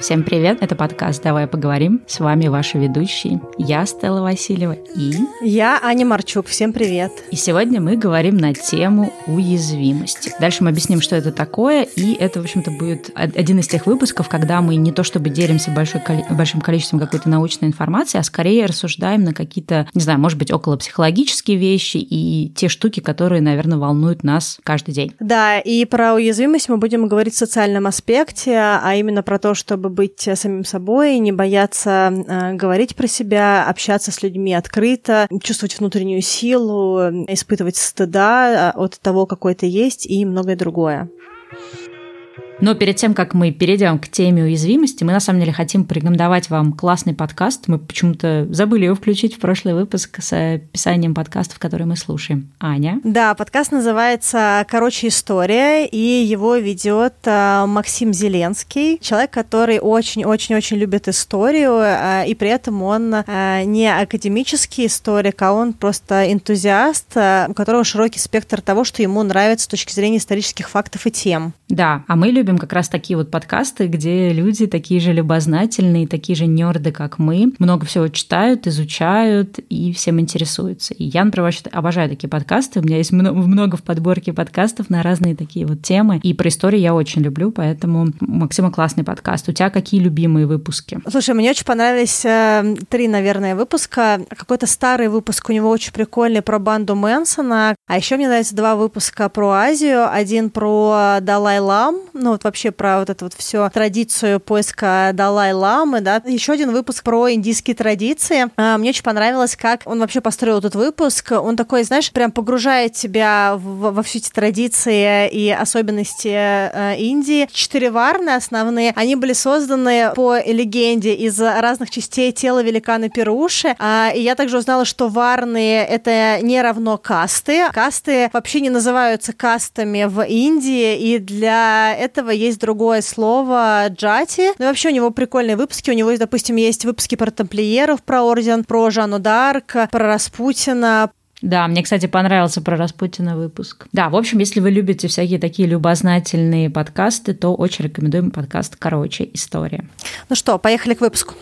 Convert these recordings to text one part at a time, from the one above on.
Всем привет, это подкаст «Давай поговорим». С вами ваши ведущие. Я Стелла Васильева и... Я Аня Марчук. Всем привет. И сегодня мы говорим на тему уязвимости. Дальше мы объясним, что это такое, и это, в общем-то, будет один из тех выпусков, когда мы не то чтобы делимся большой, большим количеством какой-то научной информации, а скорее рассуждаем на какие-то, не знаю, может быть, около психологические вещи и те штуки, которые, наверное, волнуют нас каждый день. Да, и про уязвимость мы будем говорить в социальном аспекте, а именно про то, чтобы быть самим собой, не бояться э, говорить про себя, общаться с людьми открыто, чувствовать внутреннюю силу, испытывать стыда от того, какой ты есть и многое другое. Но перед тем, как мы перейдем к теме уязвимости, мы на самом деле хотим порекомендовать вам классный подкаст. Мы почему-то забыли его включить в прошлый выпуск с описанием подкастов, которые мы слушаем. Аня? Да, подкаст называется «Короче, история», и его ведет а, Максим Зеленский, человек, который очень-очень-очень любит историю, а, и при этом он а, не академический историк, а он просто энтузиаст, у которого широкий спектр того, что ему нравится с точки зрения исторических фактов и тем. Да, а мы любим как раз такие вот подкасты, где люди такие же любознательные, такие же нерды, как мы, много всего читают, изучают и всем интересуются. И я, например, обожаю такие подкасты. У меня есть много в подборке подкастов на разные такие вот темы. И про историю я очень люблю, поэтому Максима классный подкаст. У тебя какие любимые выпуски? Слушай, мне очень понравились э, три, наверное, выпуска. Какой-то старый выпуск у него очень прикольный про банду Мэнсона. А еще мне нравятся два выпуска про Азию. Один про Далай Далай-лам, ну вот вообще про вот эту вот все традицию поиска Далай-ламы, да. Еще один выпуск про индийские традиции. А, мне очень понравилось, как он вообще построил этот выпуск. Он такой, знаешь, прям погружает тебя в, во все эти традиции и особенности э, Индии. Четыре варны основные, они были созданы по легенде из разных частей тела великана Перуши. А, и я также узнала, что варны — это не равно касты. Касты вообще не называются кастами в Индии, и для для этого есть другое слово джати. Ну и вообще у него прикольные выпуски. У него, допустим, есть выпуски про тамплиеров, про орден, про Жанну Дарк, про Распутина, да, мне, кстати, понравился про Распутина выпуск. Да, в общем, если вы любите всякие такие любознательные подкасты, то очень рекомендуем подкаст «Короче, история». Ну что, поехали к выпуску.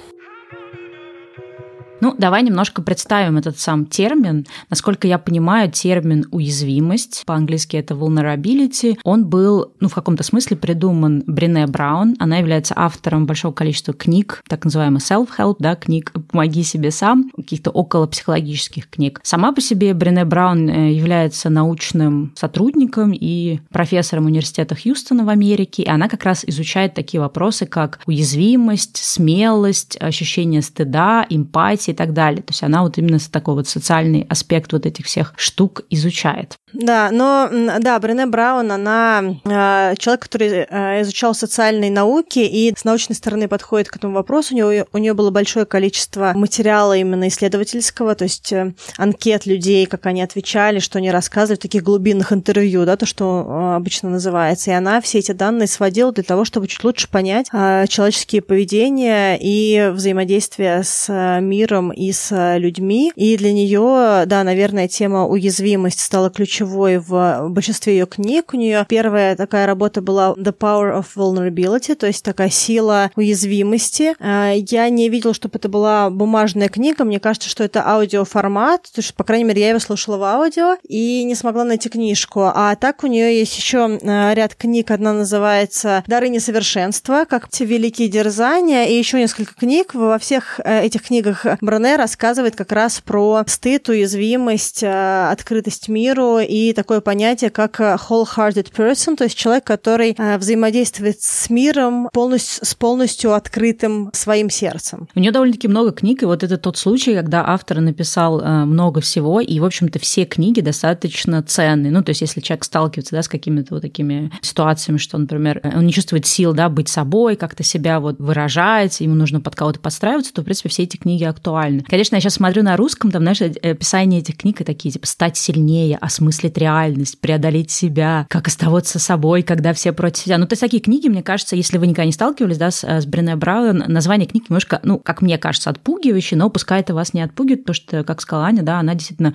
Ну, давай немножко представим этот сам термин. Насколько я понимаю, термин уязвимость, по-английски это vulnerability, он был, ну, в каком-то смысле придуман Брене Браун. Она является автором большого количества книг, так называемых self-help, да, книг «Помоги себе сам», каких-то около психологических книг. Сама по себе Брене Браун э, является научным сотрудником и профессором университета Хьюстона в Америке, и она как раз изучает такие вопросы, как уязвимость, смелость, ощущение стыда, эмпатия, и так далее. То есть она вот именно такой вот социальный аспект вот этих всех штук изучает. Да, но да, Брене Браун, она э, человек, который э, изучал социальные науки и с научной стороны подходит к этому вопросу. У нее, у нее было большое количество материала именно исследовательского, то есть э, анкет людей, как они отвечали, что они рассказывали, таких глубинных интервью, да, то, что э, обычно называется. И она все эти данные сводила для того, чтобы чуть лучше понять э, человеческие поведения и взаимодействие с миром и с людьми. И для нее, да, наверное, тема уязвимость стала ключевой ключевой в большинстве ее книг. У нее первая такая работа была The Power of Vulnerability, то есть такая сила уязвимости. А, я не видела, чтобы это была бумажная книга. Мне кажется, что это аудиоформат, то есть, по крайней мере, я его слушала в аудио и не смогла найти книжку. А так у нее есть еще а, ряд книг. Одна называется «Дары несовершенства», как те великие дерзания, и еще несколько книг. Во всех э, этих книгах Броне рассказывает как раз про стыд, уязвимость, открытость миру и такое понятие, как э, wholehearted person, то есть человек, который э, взаимодействует с миром полностью, с полностью открытым своим сердцем. У нее довольно-таки много книг, и вот это тот случай, когда автор написал э, много всего, и, в общем-то, все книги достаточно ценные. Ну, то есть, если человек сталкивается да, с какими-то вот такими ситуациями, что, например, он не чувствует сил да, быть собой, как-то себя вот выражать, ему нужно под кого-то подстраиваться, то, в принципе, все эти книги актуальны. Конечно, я сейчас смотрю на русском, там, знаешь, описание этих книг и такие, типа, стать сильнее, осмыслить переосмыслить реальность, преодолеть себя, как оставаться собой, когда все против себя. Ну, то есть такие книги, мне кажется, если вы никогда не сталкивались, да, с, с Брене Браун, название книг немножко, ну, как мне кажется, отпугивающее, но пускай это вас не отпугивает, потому что, как сказала Аня, да, она действительно,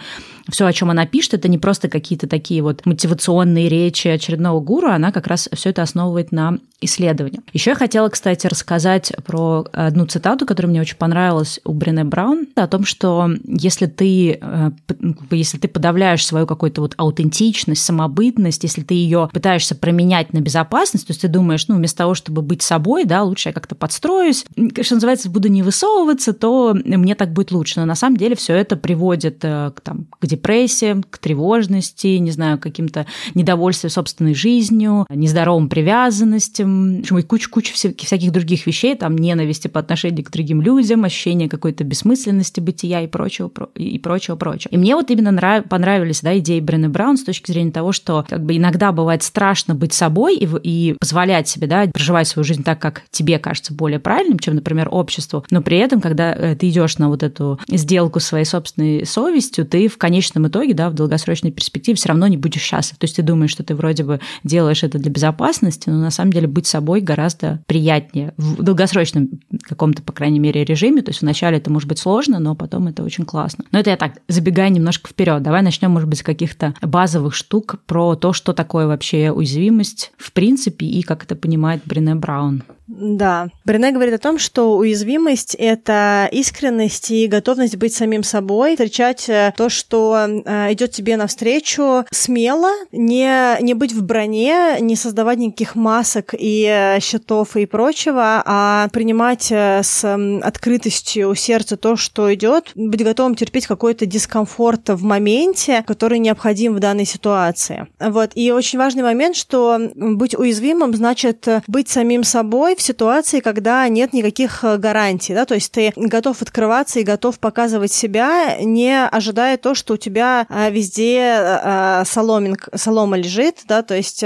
все, о чем она пишет, это не просто какие-то такие вот мотивационные речи очередного гуру, она как раз все это основывает на исследовании. Еще я хотела, кстати, рассказать про одну цитату, которая мне очень понравилась у Брене Браун, о том, что если ты, э, если ты подавляешь свою какую-то вот аутентичность, самобытность, если ты ее пытаешься променять на безопасность, то есть ты думаешь, ну, вместо того, чтобы быть собой, да, лучше я как-то подстроюсь, что называется, буду не высовываться, то мне так будет лучше. Но на самом деле все это приводит э, к, там, к депрессии, к тревожности, не знаю, каким-то недовольствию собственной жизнью, нездоровым привязанностям, и куча-куча всяких других вещей, там ненависти по отношению к другим людям, ощущение какой-то бессмысленности бытия и прочего, и прочего, прочего. И мне вот именно нрав... понравились да, идеи Брены Браун с точки зрения того, что как бы иногда бывает страшно быть собой и, и позволять себе да, проживать свою жизнь так, как тебе кажется более правильным, чем, например, обществу. Но при этом, когда э, ты идешь на вот эту сделку своей собственной совестью, ты в конечном итоге, да, в долгосрочной перспективе все равно не будешь счастлив. То есть ты думаешь, что ты вроде бы делаешь это для безопасности, но на самом деле быть собой гораздо приятнее в долгосрочном каком-то, по крайней мере, режиме. То есть вначале это может быть сложно, но потом это очень классно. Но это я так забегаю немножко вперед. Давай начнем, может быть, с каких-то базовых штук про то, что такое вообще уязвимость в принципе и как это понимает Брене Браун. Да. Брене говорит о том, что уязвимость — это искренность и готовность быть самим собой, встречать э, то, что э, идет тебе навстречу смело, не, не быть в броне, не создавать никаких масок и э, щитов и прочего, а принимать с открытостью сердца то, что идет, быть готовым терпеть какой-то дискомфорт в моменте, который необходим в данной ситуации. Вот. И очень важный момент, что быть уязвимым значит быть самим собой в ситуации, когда нет никаких э, гарантий, да, то есть ты готов открываться и готов показывать себя, не ожидая то, что у тебя э, везде э, соломинг, солома лежит, да, то есть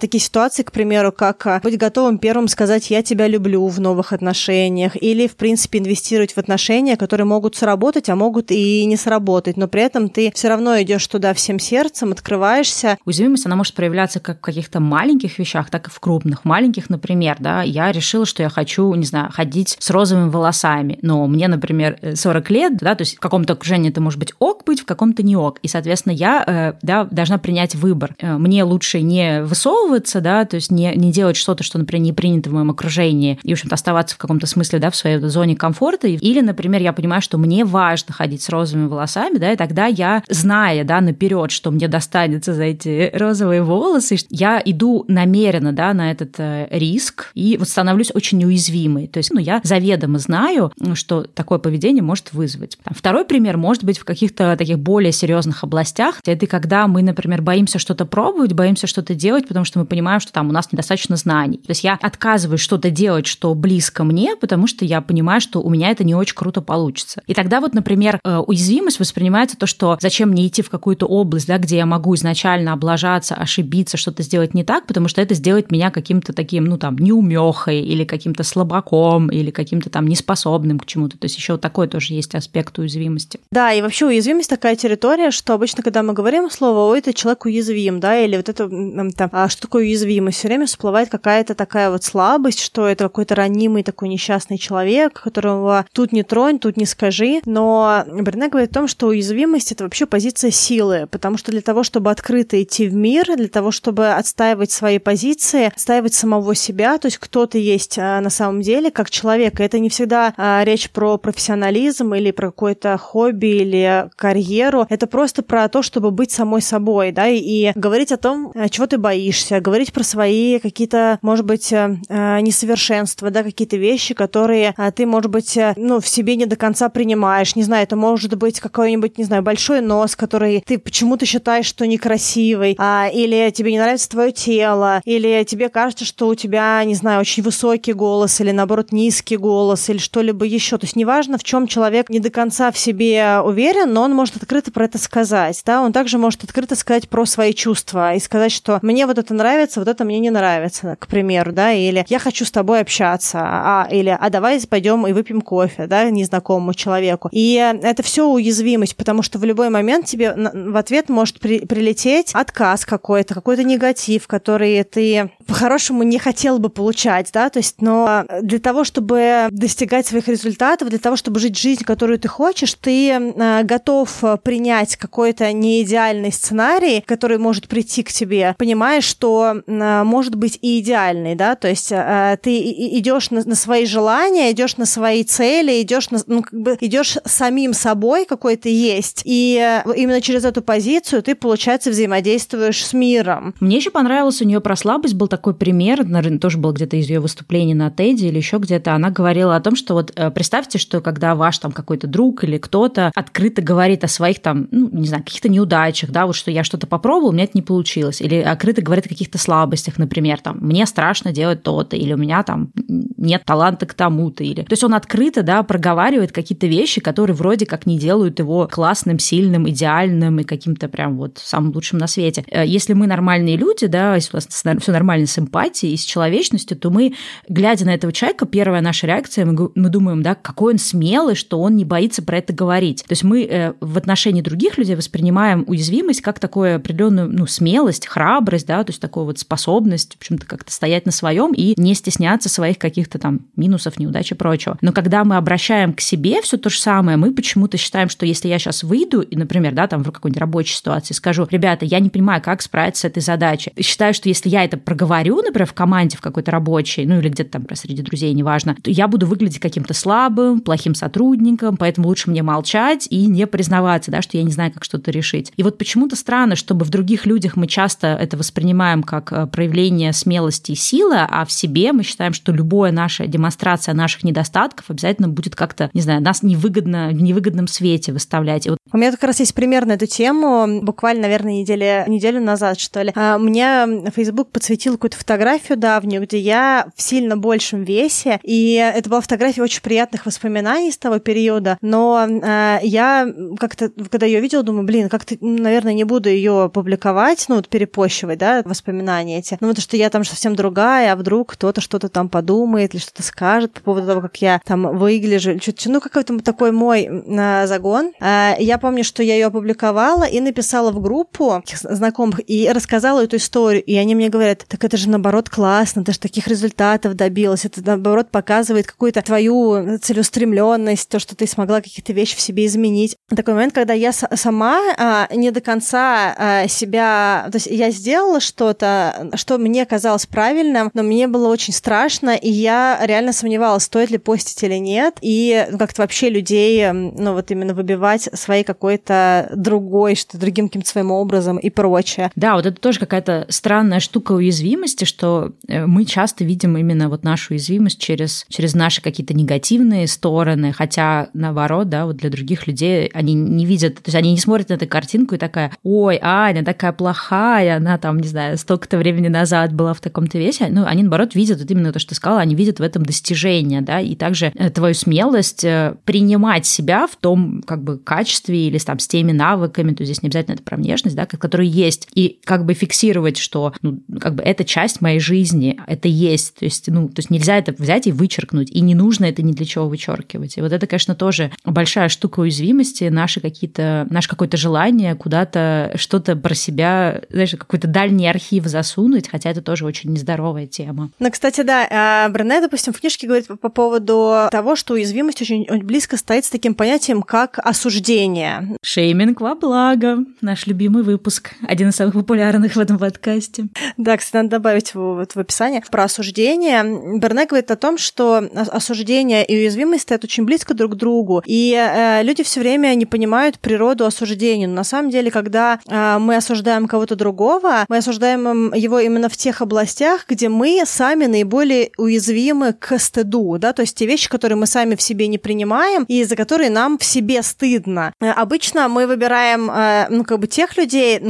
такие ситуации, к примеру, как быть готовым первым сказать «я тебя люблю» в новых отношениях или, в принципе, инвестировать в отношения, которые могут сработать, а могут и не сработать, но при этом ты все равно идешь туда всем сердцем, открываешься. Уязвимость, она может проявляться как в каких-то маленьких вещах, так и в крупных. Маленьких, например, да, я решила, что я хочу, не знаю, ходить с розовыми волосами. Но мне, например, 40 лет, да, то есть в каком-то окружении это может быть ок быть, в каком-то не ок. И, соответственно, я э, да, должна принять выбор. Э, мне лучше не высовываться, да, то есть не, не делать что-то, что, например, не принято в моем окружении, и, в общем-то, оставаться в каком-то смысле, да, в своей зоне комфорта. Или, например, я понимаю, что мне важно ходить с розовыми волосами, да, и тогда я, зная, да, наперед, что мне достанется за эти розовые волосы, я иду намеренно, да, на этот э, риск и вот становлюсь очень уязвимой. То есть, ну, я заведомо знаю, что такое поведение может вызвать. Второй пример может быть в каких-то таких более серьезных областях. Это когда мы, например, боимся что-то пробовать, боимся что-то делать, потому что мы понимаем, что там у нас недостаточно знаний. То есть я отказываюсь что-то делать, что близко мне, потому что я понимаю, что у меня это не очень круто получится. И тогда вот, например, э, уязвимость воспринимается то, что зачем мне идти в какую-то область, да, где я могу изначально облажаться, ошибиться, что-то сделать не так, потому что это сделает меня каким-то таким, ну там, неумехой или каким-то слабаком или каким-то там неспособным к чему-то. То есть еще такой тоже есть аспект уязвимости. Да, и вообще уязвимость такая территория, что обычно, когда мы говорим слово, ой, это человек уязвим, да, или вот это там, а что такое уязвимость, все время всплывает какая-то такая вот слабость, что это какой-то ранимый такой несчастный человек, которого тут не тронь, тут не скажи. Но Берне говорит о том, что уязвимость это вообще позиция силы, потому что для того, чтобы открыто идти в мир, для того, чтобы отстаивать свои позиции, отстаивать самого себя, то есть кто ты есть а, на самом деле, как человека. Это не всегда а, речь про профессионализм или про какое-то хобби или карьеру. Это просто про то, чтобы быть самой собой, да, и, и говорить о том, а, чего ты боишься, говорить про свои какие-то, может быть, а, несовершенства, да, какие-то вещи, которые ты, может быть, а, ну, в себе не до конца принимаешь. Не знаю, это может быть какой-нибудь, не знаю, большой нос, который ты почему-то считаешь, что некрасивый, а, или тебе не нравится твое тело, или тебе кажется, что у тебя, не знаю, очень высокий голос или, наоборот, низкий голос или что-либо еще. То есть неважно, в чем человек не до конца в себе уверен, но он может открыто про это сказать. Да? Он также может открыто сказать про свои чувства и сказать, что мне вот это нравится, вот это мне не нравится, к примеру, да, или я хочу с тобой общаться, а, или а давай пойдем и выпьем кофе, да, незнакомому человеку. И это все уязвимость, потому что в любой момент тебе в ответ может при, прилететь отказ какой-то, какой-то негатив, который ты по-хорошему не хотел бы получать, да, то есть, но для того, чтобы достигать своих результатов, для того, чтобы жить жизнь, которую ты хочешь, ты э, готов принять какой-то неидеальный сценарий, который может прийти к тебе, понимаешь, что э, может быть и идеальный, да, то есть э, ты идешь на, на свои желания, идешь на свои цели, идешь на, ну, как бы идешь самим собой, какой ты есть, и именно через эту позицию ты, получается, взаимодействуешь с миром. Мне еще понравилось у нее про слабость был такой пример, наверное, тоже был где-то из ее выступлений на Теди или еще где-то. Она говорила о том, что вот э, представьте, что когда ваш там какой-то друг или кто-то открыто говорит о своих там, ну, не знаю, каких-то неудачах, да, вот что я что-то попробовал, у меня это не получилось. Или открыто говорит о каких-то слабостях, например, там, мне страшно делать то-то, или у меня там нет таланта к тому-то. Или... То есть он открыто, да, проговаривает какие-то вещи, которые вроде как не делают его классным, сильным, идеальным и каким-то прям вот самым лучшим на свете. Э, если мы нормальные люди, да, если у нас все нормально с эмпатией и с человечностью, то мы, глядя на этого человека, первая наша реакция, мы, мы думаем, да, какой он смелый, что он не боится про это говорить. То есть мы э, в отношении других людей воспринимаем уязвимость как такую определенную ну, смелость, храбрость, да, то есть такую вот способность, в общем-то, как-то стоять на своем и не стесняться своих каких-то там минусов, неудач и прочего. Но когда мы обращаем к себе все то же самое, мы почему-то считаем, что если я сейчас выйду и, например, да, там в какой-нибудь рабочей ситуации скажу, ребята, я не понимаю, как справиться с этой задачей. Считаю, что если я это проговорю, например, в команде в какой-то рабочей, ну или где-то там среди друзей, неважно, то я буду выглядеть каким-то слабым, плохим сотрудником, поэтому лучше мне молчать и не признаваться, да, что я не знаю, как что-то решить. И вот почему-то странно, чтобы в других людях мы часто это воспринимаем как э, проявление смелости и силы, а в себе мы считаем, что любая наша демонстрация наших недостатков обязательно будет как-то, не знаю, нас невыгодно, в невыгодном свете выставлять. Вот... У меня как раз есть пример на эту тему, буквально, наверное, неделю, неделю назад, что ли. А, мне Facebook подсветил какую-то фотографию давнюю, где я в сильно большем весе, и это была фотография очень приятных воспоминаний с того периода, но э, я как-то, когда ее видела, думаю, блин, как-то, наверное, не буду ее публиковать, ну, вот перепощивать, да, воспоминания эти, ну, потому что я там совсем другая, а вдруг кто-то что-то там подумает или что-то скажет по поводу того, как я там выгляжу, что-то, ну, какой-то такой мой э, загон. Э, я помню, что я ее опубликовала и написала в группу знакомых и рассказала эту историю, и они мне говорят, так это же наоборот классно, ты же таких результатов добилась, это наоборот показывает какую-то твою целеустремленность, то, что ты смогла какие-то вещи в себе изменить. Такой момент, когда я сама а, не до конца а, себя, то есть я сделала что-то, что мне казалось правильным, но мне было очень страшно, и я реально сомневалась, стоит ли постить или нет, и ну, как-то вообще людей, ну вот именно выбивать своей какой-то другой, что другим каким-то своим образом и прочее. Да, вот это тоже какая-то странная штука уязвимости, что э, мы часто видим именно вот нашу уязвимость через, через наши какие-то негативные стороны, хотя наоборот, да, вот для других людей они не видят, то есть они не смотрят на эту картинку и такая, ой, Аня такая плохая, она там, не знаю, столько-то времени назад была в таком-то весе, ну, они наоборот видят вот именно то, что ты сказала, они видят в этом достижение, да, и также э, твою смелость э, принимать себя в том, как бы, качестве или там с теми навыками, то здесь не обязательно это про внешность, да, которые есть, и как бы фиксировать, что, ну, как бы это часть моей жизни, это есть, то есть, ну, то есть нельзя это взять и вычеркнуть, и не нужно это ни для чего вычеркивать. И вот это, конечно, тоже большая штука уязвимости, наши какие-то, наше какое-то желание куда-то что-то про себя, знаешь, какой-то дальний архив засунуть, хотя это тоже очень нездоровая тема. Ну, кстати, да, а Брене, допустим, в книжке говорит по поводу того, что уязвимость очень, очень близко стоит с таким понятием, как осуждение. Шейминг во благо. Наш любимый выпуск. Один из самых популярных в этом подкасте. Да, кстати, надо добавить его вот в описание. Про осуждение. Берне говорит о том, что осуждение и уязвимость стоят очень близко друг к другу. И э, люди все время не понимают природу осуждения. Но на самом деле, когда э, мы осуждаем кого-то другого, мы осуждаем его именно в тех областях, где мы сами наиболее уязвимы к стыду, да, то есть те вещи, которые мы сами в себе не принимаем и за которые нам в себе стыдно. Э, обычно мы выбираем, э, ну, как бы тех людей,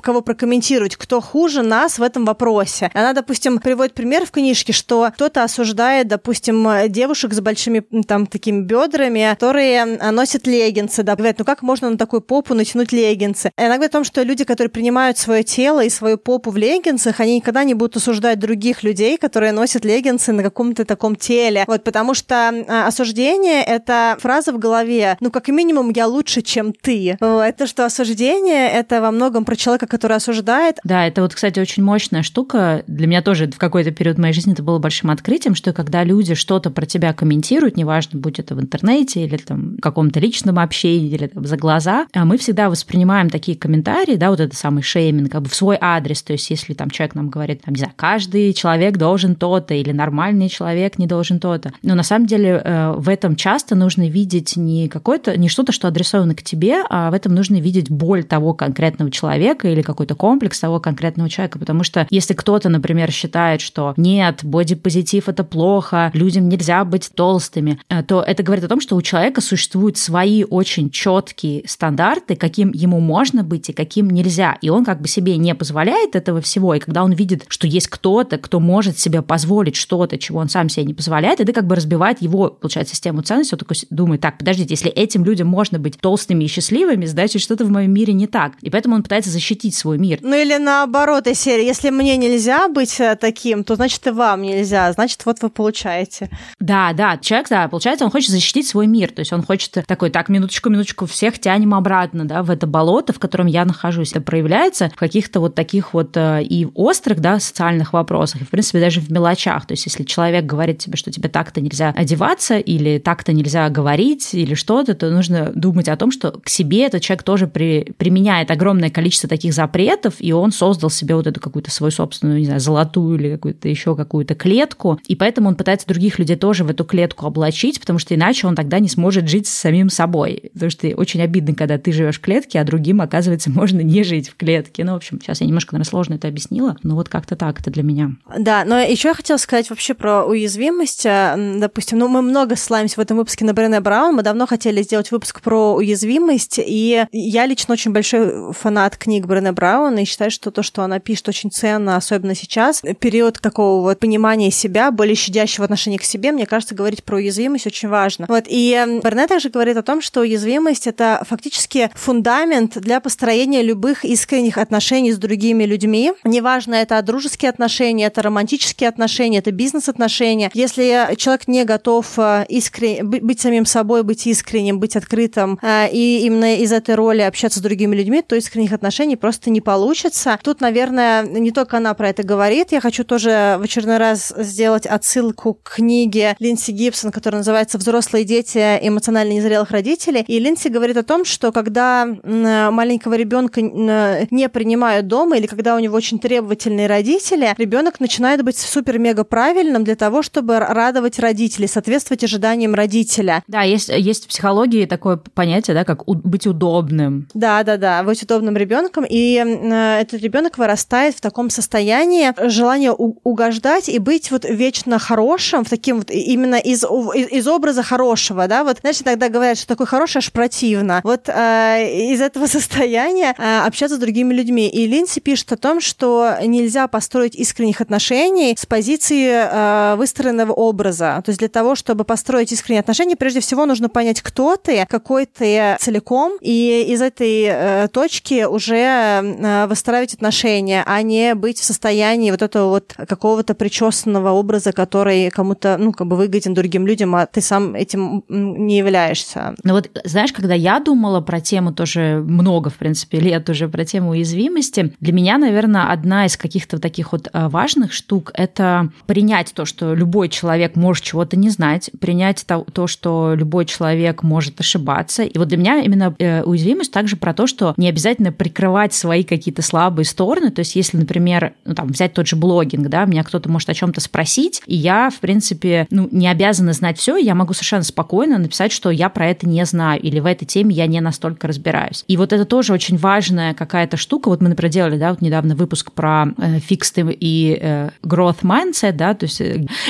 кого прокомментировать, кто хуже нас в этом вопросе. Она, допустим, приводит пример в книжке, что кто-то осуждает, допустим, девушек с большими там такими бедрами, которые носят леггинсы, да, говорят, ну как можно на такую попу натянуть леггинсы? И она говорит о том, что люди, которые принимают свое тело и свою попу в леггинсах, они никогда не будут осуждать других людей, которые носят леггинсы на каком-то таком теле. Вот, потому что а, осуждение — это фраза в голове, ну, как минимум, я лучше, чем ты. Это что осуждение — это во многом про человека, который осуждает. Да, это вот, кстати, очень мощная штука. Для меня тоже в какой-то период моей жизни это было большим открытием, что когда люди что-то про тебя комментируют, неважно, будь это в интернете или там в каком-то личном общении, или там за глаза, а мы всегда воспринимаем такие комментарии, да, вот это самый шейминг, как бы в свой адрес. То есть, если там человек нам говорит, там, не знаю, каждый человек должен то-то, или нормальный человек не должен то-то. Но на самом деле э, в этом часто нужно видеть не какое-то, не что-то, что адресовано к тебе, а в этом нужно видеть боль того конкретного человека или какой-то комплекс того конкретного человека. Потому что если кто-то, например, считает, что нет, бодипозитив это плохо, людям нельзя быть толстыми, э, то это говорит о том, что у человека существуют свои очень четкие стандарты, каким ему можно быть и каким нельзя. И он как бы себе не позволяет этого всего. И когда он видит, что есть кто-то, кто может себе позволить что-то, чего он сам себе не позволяет, это как бы разбивает его, получается, систему ценностей. Он такой думает, так, подождите, если этим людям можно быть толстыми и счастливыми, значит, что-то в моем мире не так. И поэтому он пытается защитить свой мир. Ну или наоборот, серии, если мне нельзя быть э, таким, то значит и вам нельзя. Значит, вот вы получаете. Да, да, человек, да, получается, он хочет защитить свой мир. То есть он хочет такой, так, минуточку, минуточку, всех тянем обратно, да, в это болото, в котором я нахожусь. Это проявляется в каких-то вот таких вот э, и острых, да, социальных вопросах, и, в принципе, даже в мелочах. То есть если человек говорит тебе, что тебе так-то нельзя одеваться, или так-то нельзя говорить, или что-то, то нужно думать о том, что к себе этот человек тоже при, применяет огромное количество таких запретов, и он создал себе вот эту какую-то свою собственную, не знаю, золотую или какую-то еще какую-то клетку, и поэтому он пытается других людей тоже в эту клетку облачить, потому что иначе он тогда не сможет жить с самим собой. Потому что очень обидно, когда ты живешь в клетке, а другим, оказывается, можно не жить в клетке. Ну, в общем, сейчас я немножко, наверное, сложно это объяснила, но вот как-то так это для меня. Да, но еще я хотела сказать вообще про уязвимость. Допустим, ну, мы много ссылаемся в этом выпуске на Брене Браун, мы давно хотели сделать выпуск про уязвимость, и я лично очень большой фанат книг Брене Браун, и считаю, что то, что она пишет, очень ценно, особенно сейчас. Период такого вот понимания себя, более щадящего отношения к себе, мне кажется, говорить про уязвимость очень важно. Вот, и Брене также говорит о том, что уязвимость — это фактически фундамент для построения любых искренних отношений с другими людьми. Неважно, это дружеские отношения, это романтические отношения, это бизнес-отношения. Если человек не готов э, искрен... быть самим собой, быть искренним, быть открытым, э, и именно из этой роли общаться с другими людьми, то искренних отношений просто не получится. Тут, наверное, не только она про это говорит. Я хочу тоже в очередной раз сделать отсылку к книге Линси Гибсон, которая называется «Взрослые дети эмоционально незрелых родителей». И Линси говорит о том, что когда маленького ребенка не принимают дома или когда у него очень требовательные родители, ребенок начинает быть супер-мега правильным для того, чтобы радовать родителей, соответствовать ожиданиям родителя. Да, есть, есть в психологии такое понятие, да, как у, быть удобным. Да, да, да, быть удобным ребенком. И э, этот ребенок вырастает в таком состоянии желания угождать и быть вот вечно хорошим, в таким вот именно из, из, из образа хорошего, да, вот, знаешь, тогда говорят, что такой хороший аж противно. Вот э, из этого состояния э, общаться с другими людьми. И Линси пишет о том, что нельзя построить искренних отношений с позиции э, выстроенного образа. То есть для того, чтобы построить искренние отношения, прежде всего нужно понять, кто ты, какой ты целиком, и из этой э, точки уже э, выстраивать отношения, а не быть в состоянии вот этого вот какого-то причесанного образа, который кому-то, ну, как бы выгоден другим людям, а ты сам этим не являешься. Ну вот, знаешь, когда я думала про тему тоже много, в принципе, лет уже про тему уязвимости, для меня, наверное, одна из каких-то таких вот э, важных штук — это принять то, что любой человек может чего-то не знать, принять то, то что любой человек может ошибаться. И вот для меня именно э, уязвимость также про то, что не обязательно прикрывать свои какие-то слабые стороны. То есть если, например, ну, там, взять тот же блогинг, да, меня кто-то может о чем-то спросить, и я, в принципе, ну, не обязана знать все, я могу совершенно спокойно написать, что я про это не знаю, или в этой теме я не настолько разбираюсь. И вот это тоже очень важная какая-то штука. Вот мы, например, делали, да, вот недавно выпуск про э, и э, growth mindset, да, то есть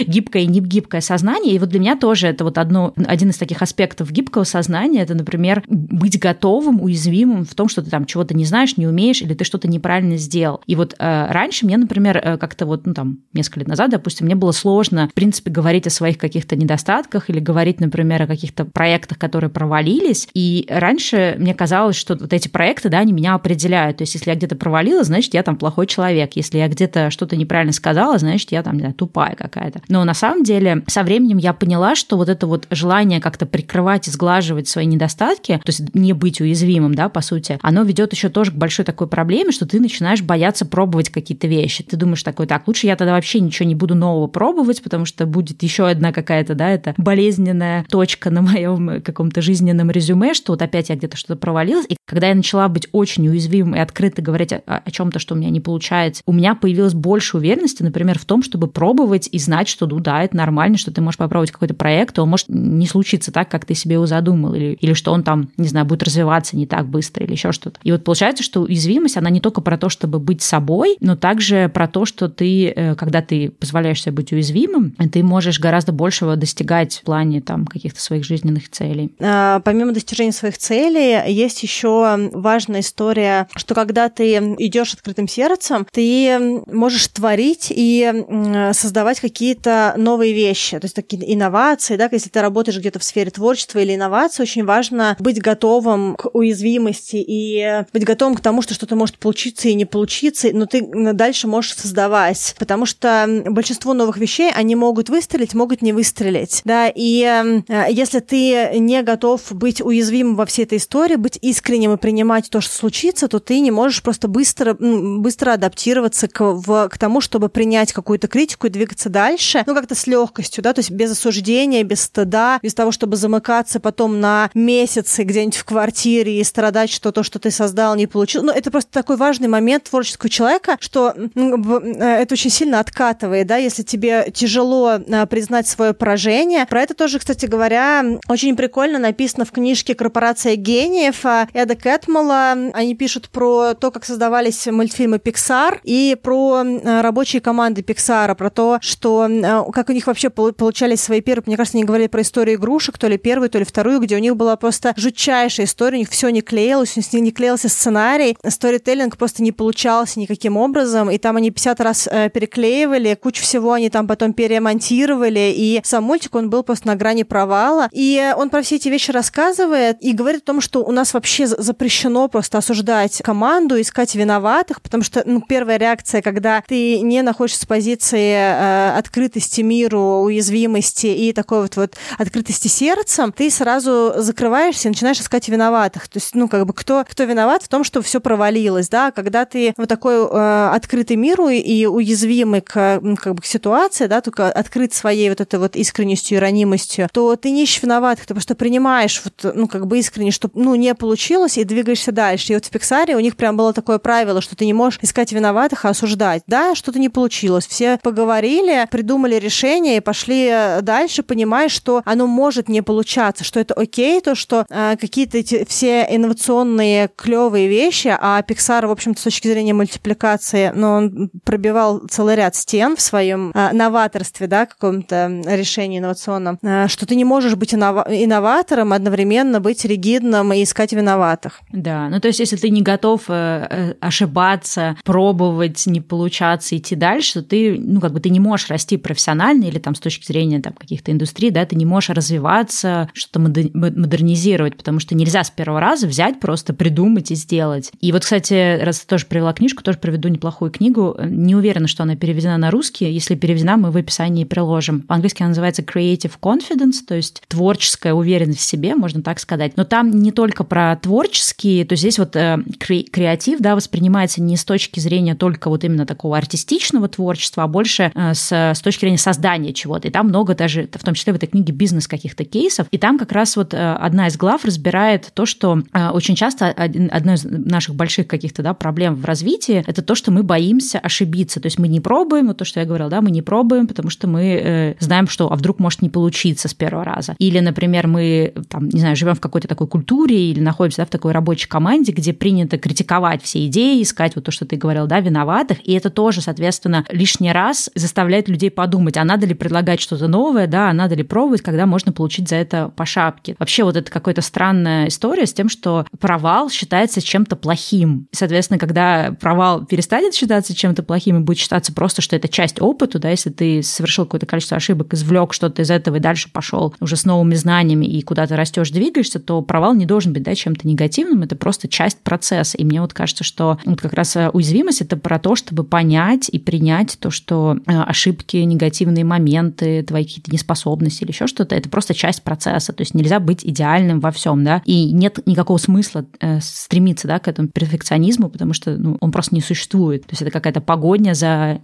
гибкое и не гибкое сознание. И вот для меня тоже это вот одно, один из таких аспектов гибкого сознания, это, например, быть готовым, уязвимым в том, что ты там чего-то не знаешь, не умеешь, или ты что-то неправильно сделал. И вот э, раньше мне, например, э, как-то вот, ну там, несколько лет назад, допустим, мне было сложно, в принципе, говорить о своих каких-то недостатках или говорить, например, о каких-то проектах, которые провалились. И раньше мне казалось, что вот эти проекты, да, они меня определяют. То есть, если я где-то провалила, значит, я там плохой человек. Если я где-то что-то неправильно сказала, значит, я там, не знаю, тупая какая-то. Но на самом деле, со временем я поняла, что вот это вот желание как-то прикрывать и сглаживать свои недостатки, то есть не быть уязвимым, да, по сути, оно ведет еще тоже к большой такой проблеме, что ты начинаешь бояться пробовать какие-то вещи. Ты думаешь такой, так, лучше я тогда вообще ничего не буду нового пробовать, потому что будет еще одна какая-то, да, это болезненная точка на моем каком-то жизненном резюме, что вот опять я где-то что-то провалилась. И когда я начала быть очень уязвимым и открыто говорить о, о чем-то, что у меня не получается, у меня появилось больше уверенности, например, в том, чтобы пробовать и знать, что, ну да, это нормально, что ты можешь попробовать какой-то проект, он может не случиться так, как ты себе его задумал, или, или что он там, не знаю, будет развиваться не так быстро, или еще что-то. И вот получается, что уязвимость, она не только про то, чтобы быть собой, но также про то, что ты, э, когда ты позволяешь себе быть уязвимым, ты можешь гораздо большего достигать в плане там каких-то своих жизненных целей. А, помимо достижения своих целей, есть еще важная история, что когда ты идешь открытым сердцем, ты можешь творить и создавать какие-то новые вещи, то есть такие инновации, да, если ты работаешь где-то в сфере творчества или инноваций, очень важно быть готовым к уязвимости и быть готовым к тому, что что-то может получиться и не получиться, но ты дальше можешь создавать, потому что большинство новых вещей, они могут выстрелить, могут не выстрелить, да, и э, если ты не готов быть уязвимым во всей этой истории, быть искренним и принимать то, что случится, то ты не можешь просто быстро, быстро адаптироваться к, в, к тому, чтобы принять какую-то критику и двигаться дальше, ну, как-то с легкостью, да, то есть без осуждения, без стыда, без того, чтобы замыкаться потом на месяцы где-нибудь в квартире и страдать, что то, что ты создал, не получилось. Ну, это просто такой важный момент творческого человека, что э, это очень сильно откатывает, да, если тебе тяжело э, признать свое поражение. Про это тоже, кстати говоря, очень прикольно написано в книжке «Корпорация гениев» Эда Кэтмала. Они пишут про то, как создавались мультфильмы Pixar и про э, рабочие команды Pixar, про то, что как у них вообще получались свои первые, мне кажется, они говорили про историю игрушек, то ли первую, то ли вторую, где у них была просто жутчайшая история, у них все не клеилось, у них не клеился сценарий, сторителлинг просто не получался никаким образом, и там они 50 раз э, переклеивали, кучу всего они там потом перемонтировали, и сам мультик, он был просто на грани провала. И он про все эти вещи рассказывает и говорит о том, что у нас вообще запрещено просто осуждать команду, искать виноватых, потому что ну, первая реакция, когда ты не находишься с позиции э, открытости миру, уязвимости и такой вот, вот открытости сердцем, ты сразу закрываешься и начинаешь искать виноватых. То есть, ну, как бы, кто, кто виноват в том, что все провалилось, да, когда ты вот такой э, открытый миру и уязвимый к, как бы, к ситуации, да, только открыт своей вот этой вот искренностью и то ты не ищешь виноватых, ты просто принимаешь вот, ну, как бы искренне, что, ну, не получилось, и двигаешься дальше. И вот в Пиксаре у них прям было такое правило, что ты не можешь искать виноватых, а осуждать. Да, что-то не получилось. Все поговорили, придумали решение и пошли дальше, понимая, что оно может не получаться, что это окей, то, что э, какие-то эти все инновационные клевые вещи, а Pixar, в общем-то, с точки зрения мультипликации, но ну, он пробивал целый ряд стен в своем э, новаторстве, да, каком-то решении инновационном, э, что ты не можешь быть иннова- инноватором, одновременно быть ригидным и искать виноватых. Да, ну то есть если ты не готов э, э, ошибаться, пробовать, не получаться, идти дальше, то ты, ну как бы ты не можешь расти профессионально или там с точки зрения там каких-то индустрий, да, ты не можешь развиваться, что-то модернизировать, потому что нельзя с первого раза взять, просто придумать и сделать. И вот, кстати, раз ты тоже привела книжку, тоже приведу неплохую книгу. Не уверена, что она переведена на русский. Если переведена, мы в описании приложим. По-английски она называется Creative Confidence, то есть творческая уверенность в себе, можно так сказать. Но там не только про творческие, то есть здесь вот э, кре- креатив, да, воспринимается не с точки зрения только вот именно такого артистичного творчества, а больше э, с, с точки зрения создания чего-то. И там много даже, в том числе в этой книге, бизнес каких-то кейсов. И там как раз вот э, одна из глав разбирает то, что э, очень часто один, одно из наших больших каких-то да, проблем в развитии – это то, что мы боимся ошибиться. То есть мы не пробуем, вот то, что я говорила, да, мы не пробуем, потому что мы э, знаем, что а вдруг может не получиться с первого раза. Или, например, мы, там, не знаю, живем в какой-то такой культуре или находимся да, в такой рабочей команде, где принято критиковать все идеи, искать вот то, что ты говорил, да, виноватых, и это тоже, соответственно, лишний раз заставляет людей подумать, а надо ли предлагать что-то новое, да, а надо ли пробовать, когда можно получить за это по шапке. Вообще вот это какая-то странная история с тем, что провал считается чем-то плохим. Соответственно, когда провал перестанет считаться чем-то плохим и будет считаться просто, что это часть опыта, да, если ты совершил какое-то количество ошибок, извлек что-то из этого и дальше пошел уже с новыми знаниями и куда то растешь, двигаешься, то провал не должен быть да, чем-то негативным, это просто часть процесса. И мне вот кажется, что вот как раз э, уязвимость это про то, чтобы понять и принять то, что э, ошибки, негативные моменты, твои какие-то неспособности или еще что-то, это просто часть процесса. То есть нельзя быть идеальным во всем, да, и нет никакого смысла э, стремиться, да, к этому перфекционизму, потому что ну, он просто не существует. То есть это какая-то погоня за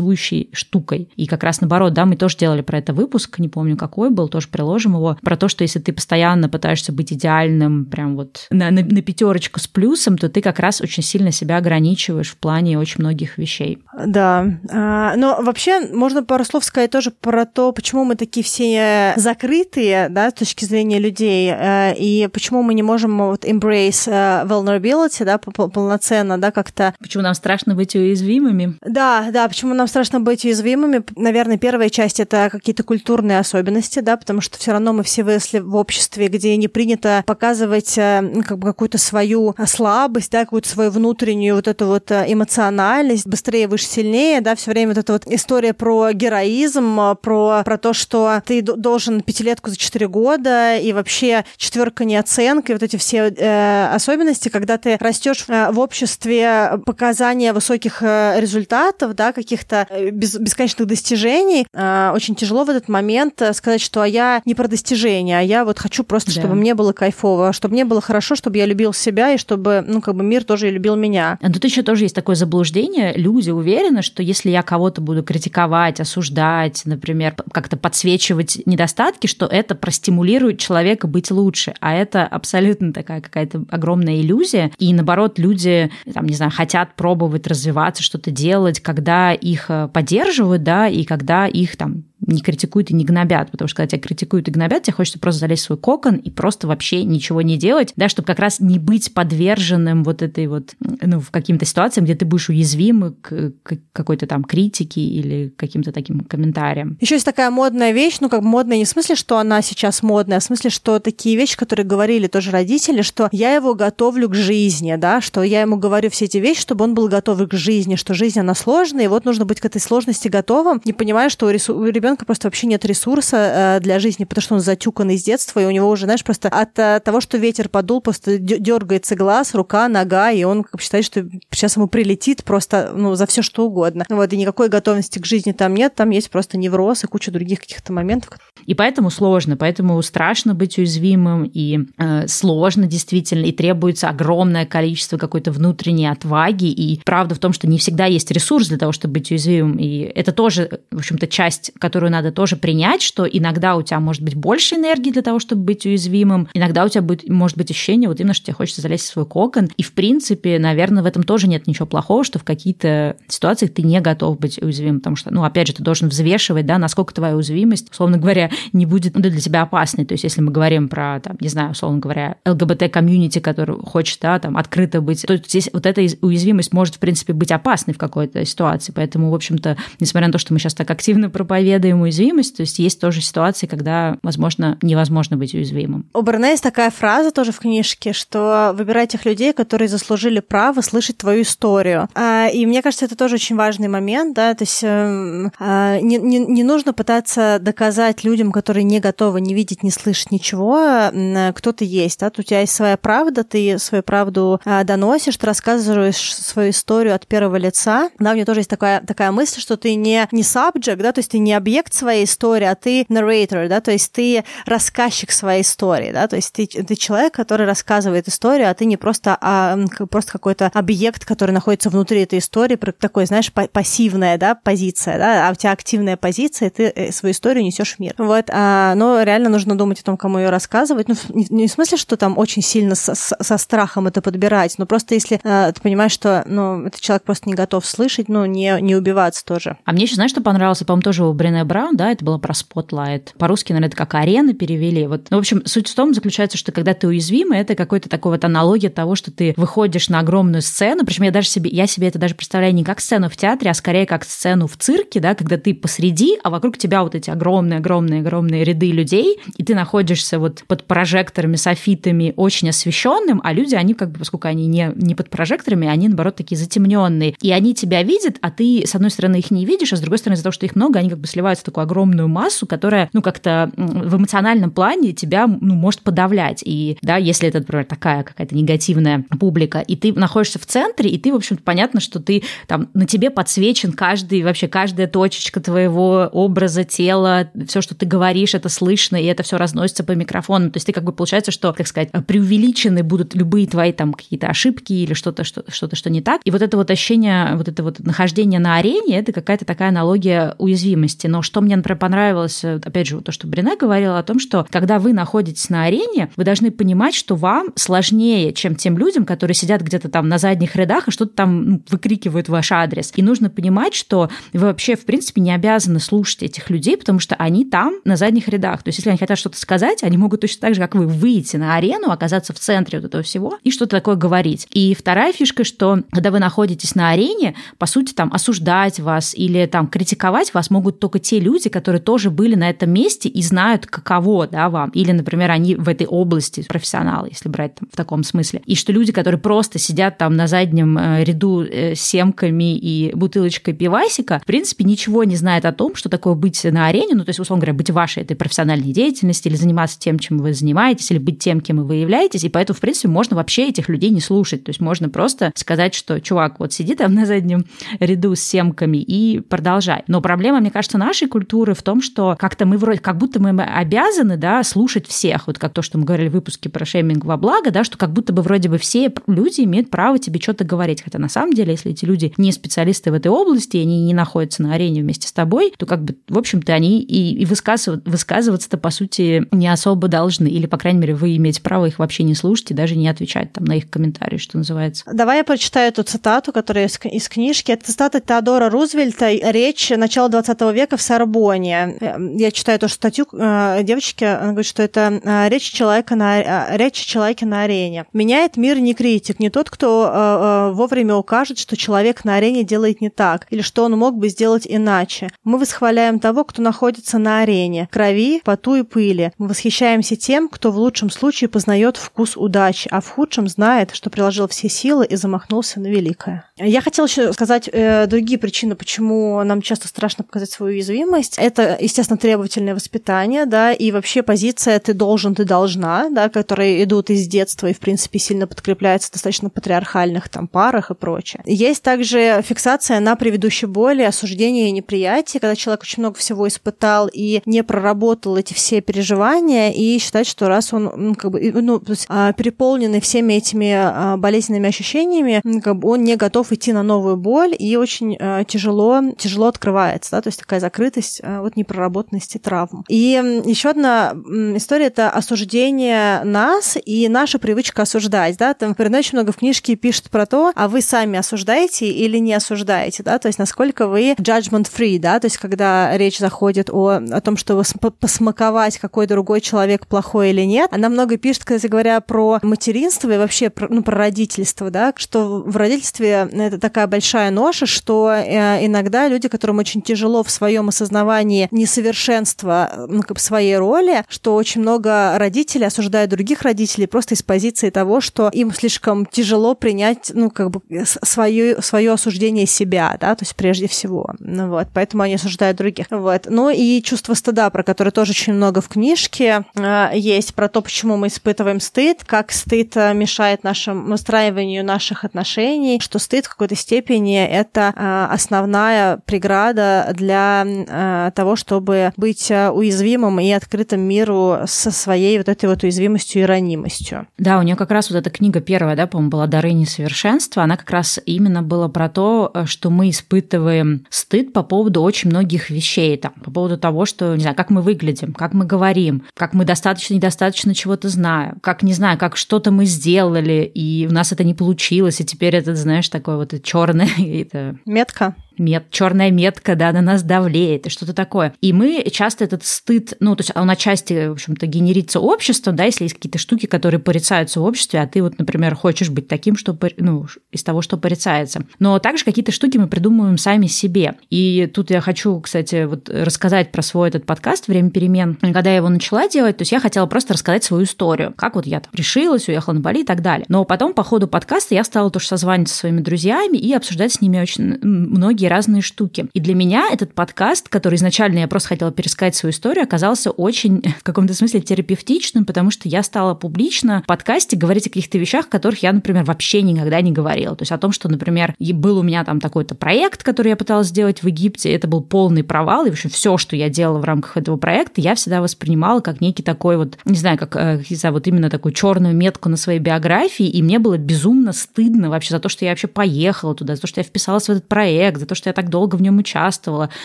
несуществующей штукой. И как раз наоборот, да, мы тоже делали про это выпуск, не помню какой был, тоже приложим его, про то, что если ты постоянно пытаешься быть идеальным, прям вот на, на, на пятерочку с плюсом, то ты как раз очень сильно себя ограничиваешь в плане очень многих вещей. Да. А, но вообще можно пару слов сказать тоже про то, почему мы такие все закрытые, да, с точки зрения людей, э, и почему мы не можем вот embrace э, vulnerability, да, полноценно, да, как-то. Почему нам страшно быть уязвимыми? Да, да, почему нам страшно быть уязвимыми? Наверное, первая часть это какие-то культурные особенности, да, потому что все равно мы все выросли в обществе, где не принято показывать э, как бы какую-то свою слабость, да, какую-то свою внутреннюю вот эту вот э, эмоциональность, быстрее, выше, сильнее, да, все время вот эта вот история про героизм, э, про, про то, что ты должен пятилетку за четыре года, и вообще четверка не оценка, и вот эти все э, особенности, когда ты растешь в обществе показания высоких результатов, да, каких-то без, бесконечных достижений, э, очень тяжело в этот момент сказать, что а я не про достижения, а я вот хочу просто, да. чтобы мне было кайфово, чтобы мне было хорошо, чтобы я любил себя и чтобы, ну, как бы мир тоже любил меня. А тут еще тоже есть такое заблуждение. Люди уверены, что если я кого-то буду критиковать, осуждать, например, как-то подсвечивать недостатки, что это простимулирует человека быть лучше. А это абсолютно такая какая-то огромная иллюзия. И наоборот, люди, там, не знаю, хотят пробовать развиваться, что-то делать, когда их э, поддерживают, да, и когда их там не критикуют и не гнобят, потому что когда тебя критикуют и гнобят, тебе хочется просто залезть в свой кокон и просто вообще ничего не делать, да, чтобы как раз не быть подверженным вот этой вот, ну, в каким-то ситуациям, где ты будешь уязвим к, к какой-то там критике или каким-то таким комментариям. Еще есть такая модная вещь, ну, как модная не в смысле, что она сейчас модная, а в смысле, что такие вещи, которые говорили тоже родители, что я его готовлю к жизни, да, что я ему говорю все эти вещи, чтобы он был готов к жизни, что жизнь, она сложная, и вот нужно быть к этой сложности готовым, не понимая, что у ребенка просто вообще нет ресурса э, для жизни, потому что он затюкан из детства, и у него уже, знаешь, просто от э, того, что ветер подул, просто дергается глаз, рука, нога, и он как считает, что сейчас ему прилетит просто ну, за все что угодно. Вот, и никакой готовности к жизни там нет, там есть просто невроз и куча других каких-то моментов. И поэтому сложно, поэтому страшно быть уязвимым, и э, сложно действительно, и требуется огромное количество какой-то внутренней отваги, и правда в том, что не всегда есть ресурс для того, чтобы быть уязвимым, и это тоже, в общем-то, часть, которую надо тоже принять, что иногда у тебя может быть больше энергии для того, чтобы быть уязвимым, иногда у тебя будет, может быть ощущение вот именно, что тебе хочется залезть в свой кокон, и в принципе, наверное, в этом тоже нет ничего плохого, что в какие-то ситуациях ты не готов быть уязвимым, потому что, ну, опять же, ты должен взвешивать, да, насколько твоя уязвимость, условно говоря, не будет ну, для тебя опасной. То есть, если мы говорим про, там, не знаю, условно говоря, ЛГБТ-комьюнити, который хочет, да, там, открыто быть, то здесь вот эта уязвимость может, в принципе, быть опасной в какой-то ситуации. Поэтому, в общем-то, несмотря на то, что мы сейчас так активно проповедуем уязвимость, то есть есть тоже ситуации, когда, возможно, невозможно быть уязвимым. У Берне есть такая фраза тоже в книжке, что выбирай тех людей, которые заслужили право слышать твою историю. А, и мне кажется, это тоже очень важный момент, да, то есть эм, а, не, не, не нужно пытаться доказать людям, которые не готовы не видеть, не слышать ничего, кто ты есть, да, у тебя есть своя правда, ты свою правду а, доносишь, ты рассказываешь свою историю от первого лица. Да, у меня тоже есть такая, такая мысль, что ты не, не subject, да, то есть ты не объект своей истории, а ты narrator, да, то есть ты рассказчик своей истории, да, то есть ты, ты человек, который рассказывает историю, а ты не просто, а, просто какой-то объект, который находится внутри этой истории, такой, знаешь, пассивная, да, позиция, да, а у тебя активная позиция, и ты э, свою историю несешь в мир. Вот, а, но реально нужно думать о том, кому ее рассказывать, ну, не, не в смысле, что там очень сильно со, со страхом это подбирать, но просто если а, ты понимаешь, что, ну, этот человек просто не готов слышать, ну, не, не убиваться тоже. А мне еще, знаешь, что понравилось, по-моему, тоже у Брене Брене Браун, да, это было про spotlight. По-русски, наверное, это как арена перевели. Вот. Ну, в общем, суть в том заключается, что когда ты уязвимый, это какой-то такой вот аналогия того, что ты выходишь на огромную сцену, причем я даже себе, я себе это даже представляю не как сцену в театре, а скорее как сцену в цирке, да, когда ты посреди, а вокруг тебя вот эти огромные-огромные-огромные ряды людей, и ты находишься вот под прожекторами, софитами, очень освещенным, а люди, они как бы, поскольку они не, не под прожекторами, они, наоборот, такие затемненные. И они тебя видят, а ты, с одной стороны, их не видишь, а с другой стороны, из-за того, что их много, они как бы сливаются в такую огромную массу, которая, ну, как-то в эмоциональном плане тебя, ну, может подавлять. И, да, если это, например, такая какая-то негативная публика, и ты находишься в центре, и ты, в общем-то, понятно, что ты там, на тебе подсвечен каждый, вообще каждая точечка твоего образа, тела, все, что ты говоришь, это слышно, и это все разносится по микрофону. То есть ты как бы получается, что, как сказать, преувеличены будут любые твои там какие-то ошибки или что-то, что, что-то, что не так. И вот это вот ощущение, вот это вот нахождение на арене, это какая-то такая аналогия уязвимости. Но что мне, например, понравилось, опять же, то, что Брене говорила о том, что когда вы находитесь на арене, вы должны понимать, что вам сложнее, чем тем людям, которые сидят где-то там на задних рядах и что-то там ну, выкрикивают ваш адрес. И нужно понимать, что вы вообще, в принципе, не обязаны слушать этих людей, потому что они там на задних рядах. То есть, если они хотят что-то сказать, они могут точно так же, как вы, выйти на арену, оказаться в центре вот этого всего и что-то такое говорить. И вторая фишка, что когда вы находитесь на арене, по сути, там осуждать вас или там критиковать вас могут только те люди, которые тоже были на этом месте и знают, каково да, вам. Или, например, они в этой области профессионалы, если брать там, в таком смысле. И что люди, которые просто сидят там на заднем э, ряду э, с семками и бутылочкой пивасика, в принципе, ничего не знают о том, что такое быть на арене, ну, то есть, условно говоря, быть вашей этой профессиональной деятельности или заниматься тем, чем вы занимаетесь, или быть тем, кем вы являетесь, и поэтому, в принципе, можно вообще этих людей не слушать. То есть можно просто сказать, что чувак вот сиди там на заднем ряду с семками и продолжай. Но проблема, мне кажется, нашей культуры в том, что как-то мы вроде, как будто мы обязаны, да, слушать всех. Вот как то, что мы говорили в выпуске про шейминг во благо, да, что как будто бы вроде бы все люди имеют право тебе что-то говорить. Хотя на самом деле, если эти люди не специалисты в этой области, и они не находятся на арене вместе с тобой, то как бы, в общем-то, они и, и высказывать, высказываться-то, по сути, не особо должны. Или, по крайней мере, вы имеете право их вообще не слушать и даже не отвечать там на их комментарии, что называется. Давай я прочитаю эту цитату, которая из, из книжки. Это цитата Теодора Рузвельта, речь начала 20 века в Сорбоне. Я читаю эту статью э, девочки, она говорит, что это э, речь человека на, э, речь человека на арене. Меняет мир не критик, не тот, кто вовремя укажет, что человек на арене делает не так, или что он мог бы сделать иначе. Мы восхваляем того, кто находится на арене, крови, поту и пыли. Мы восхищаемся тем, кто в лучшем случае познает вкус удачи, а в худшем знает, что приложил все силы и замахнулся на великое. Я хотела еще сказать э, другие причины, почему нам часто страшно показать свою уязвимость. Это, естественно, требовательное воспитание, да, и вообще позиция «ты должен, ты должна», да, которые идут из детства и, в принципе, сильно подкрепляются достаточно патриархальных там парах и прочее. Есть также фиксация на предыдущей боли, осуждение и неприятие, когда человек очень много всего испытал и не проработал эти все переживания и считать, что раз он как бы, ну, то есть, а, переполненный всеми этими а, болезненными ощущениями, как бы он не готов идти на новую боль и очень а, тяжело, тяжело открывается, да, то есть такая закрытость от непроработанности травм. И еще одна история — это осуждение нас и наша привычка осуждать, да, там Передо очень много в книжке пишет про то, а вы сами осуждаете или не осуждаете, да, то есть насколько вы judgment-free, да, то есть когда речь заходит о, о том, что посмаковать, какой другой человек плохой или нет, она много пишет, кстати говоря, про материнство и вообще про, ну, про родительство, да, что в родительстве это такая большая ноша, что э, иногда люди, которым очень тяжело в своем осознавании несовершенства ну, как бы своей роли, что очень много родителей осуждают других родителей просто из позиции того, что им слишком тяжело принять, ну, как бы свое, свое осуждение себя, да, то есть прежде всего. Ну, вот, поэтому они осуждают других. Вот. Ну и чувство стыда, про которое тоже очень много в книжке э, есть, про то, почему мы испытываем стыд, как стыд э, мешает нашему настраиванию наших отношений, что стыд в какой-то степени это э, основная преграда для э, того, чтобы быть уязвимым и открытым миру со своей вот этой вот уязвимостью и ранимостью. Да, у нее как раз вот эта книга первая, да, по-моему, была «Дары несовершенства», она как раз именно была про то, что мы испытываем стыд по поводу очень многих вещей, там, по поводу того, что, не знаю, как мы выглядим, как мы говорим, как мы достаточно недостаточно чего-то знаем, как, не знаю, как что-то мы сделали, и у нас это не получилось, и теперь это, знаешь, такое вот черное. Это... Метка мет, черная метка, да, на нас давлеет и что-то такое. И мы часто этот стыд, ну, то есть он отчасти, в общем-то, генерится обществом, да, если есть какие-то штуки, которые порицаются в обществе, а ты вот, например, хочешь быть таким, что, ну, из того, что порицается. Но также какие-то штуки мы придумываем сами себе. И тут я хочу, кстати, вот рассказать про свой этот подкаст «Время перемен». Когда я его начала делать, то есть я хотела просто рассказать свою историю, как вот я там решилась, уехала на Бали и так далее. Но потом по ходу подкаста я стала тоже созваниваться со своими друзьями и обсуждать с ними очень многие разные штуки. И для меня этот подкаст, который изначально я просто хотела пересказать свою историю, оказался очень в каком-то смысле терапевтичным, потому что я стала публично в подкасте говорить о каких-то вещах, которых я, например, вообще никогда не говорила. То есть о том, что, например, был у меня там такой-то проект, который я пыталась сделать в Египте, это был полный провал, и вообще все, что я делала в рамках этого проекта, я всегда воспринимала как некий такой вот, не знаю, как, не знаю, вот именно такую черную метку на своей биографии, и мне было безумно стыдно вообще за то, что я вообще поехала туда, за то, что я вписалась в этот проект, за то, что я так долго в нем участвовала,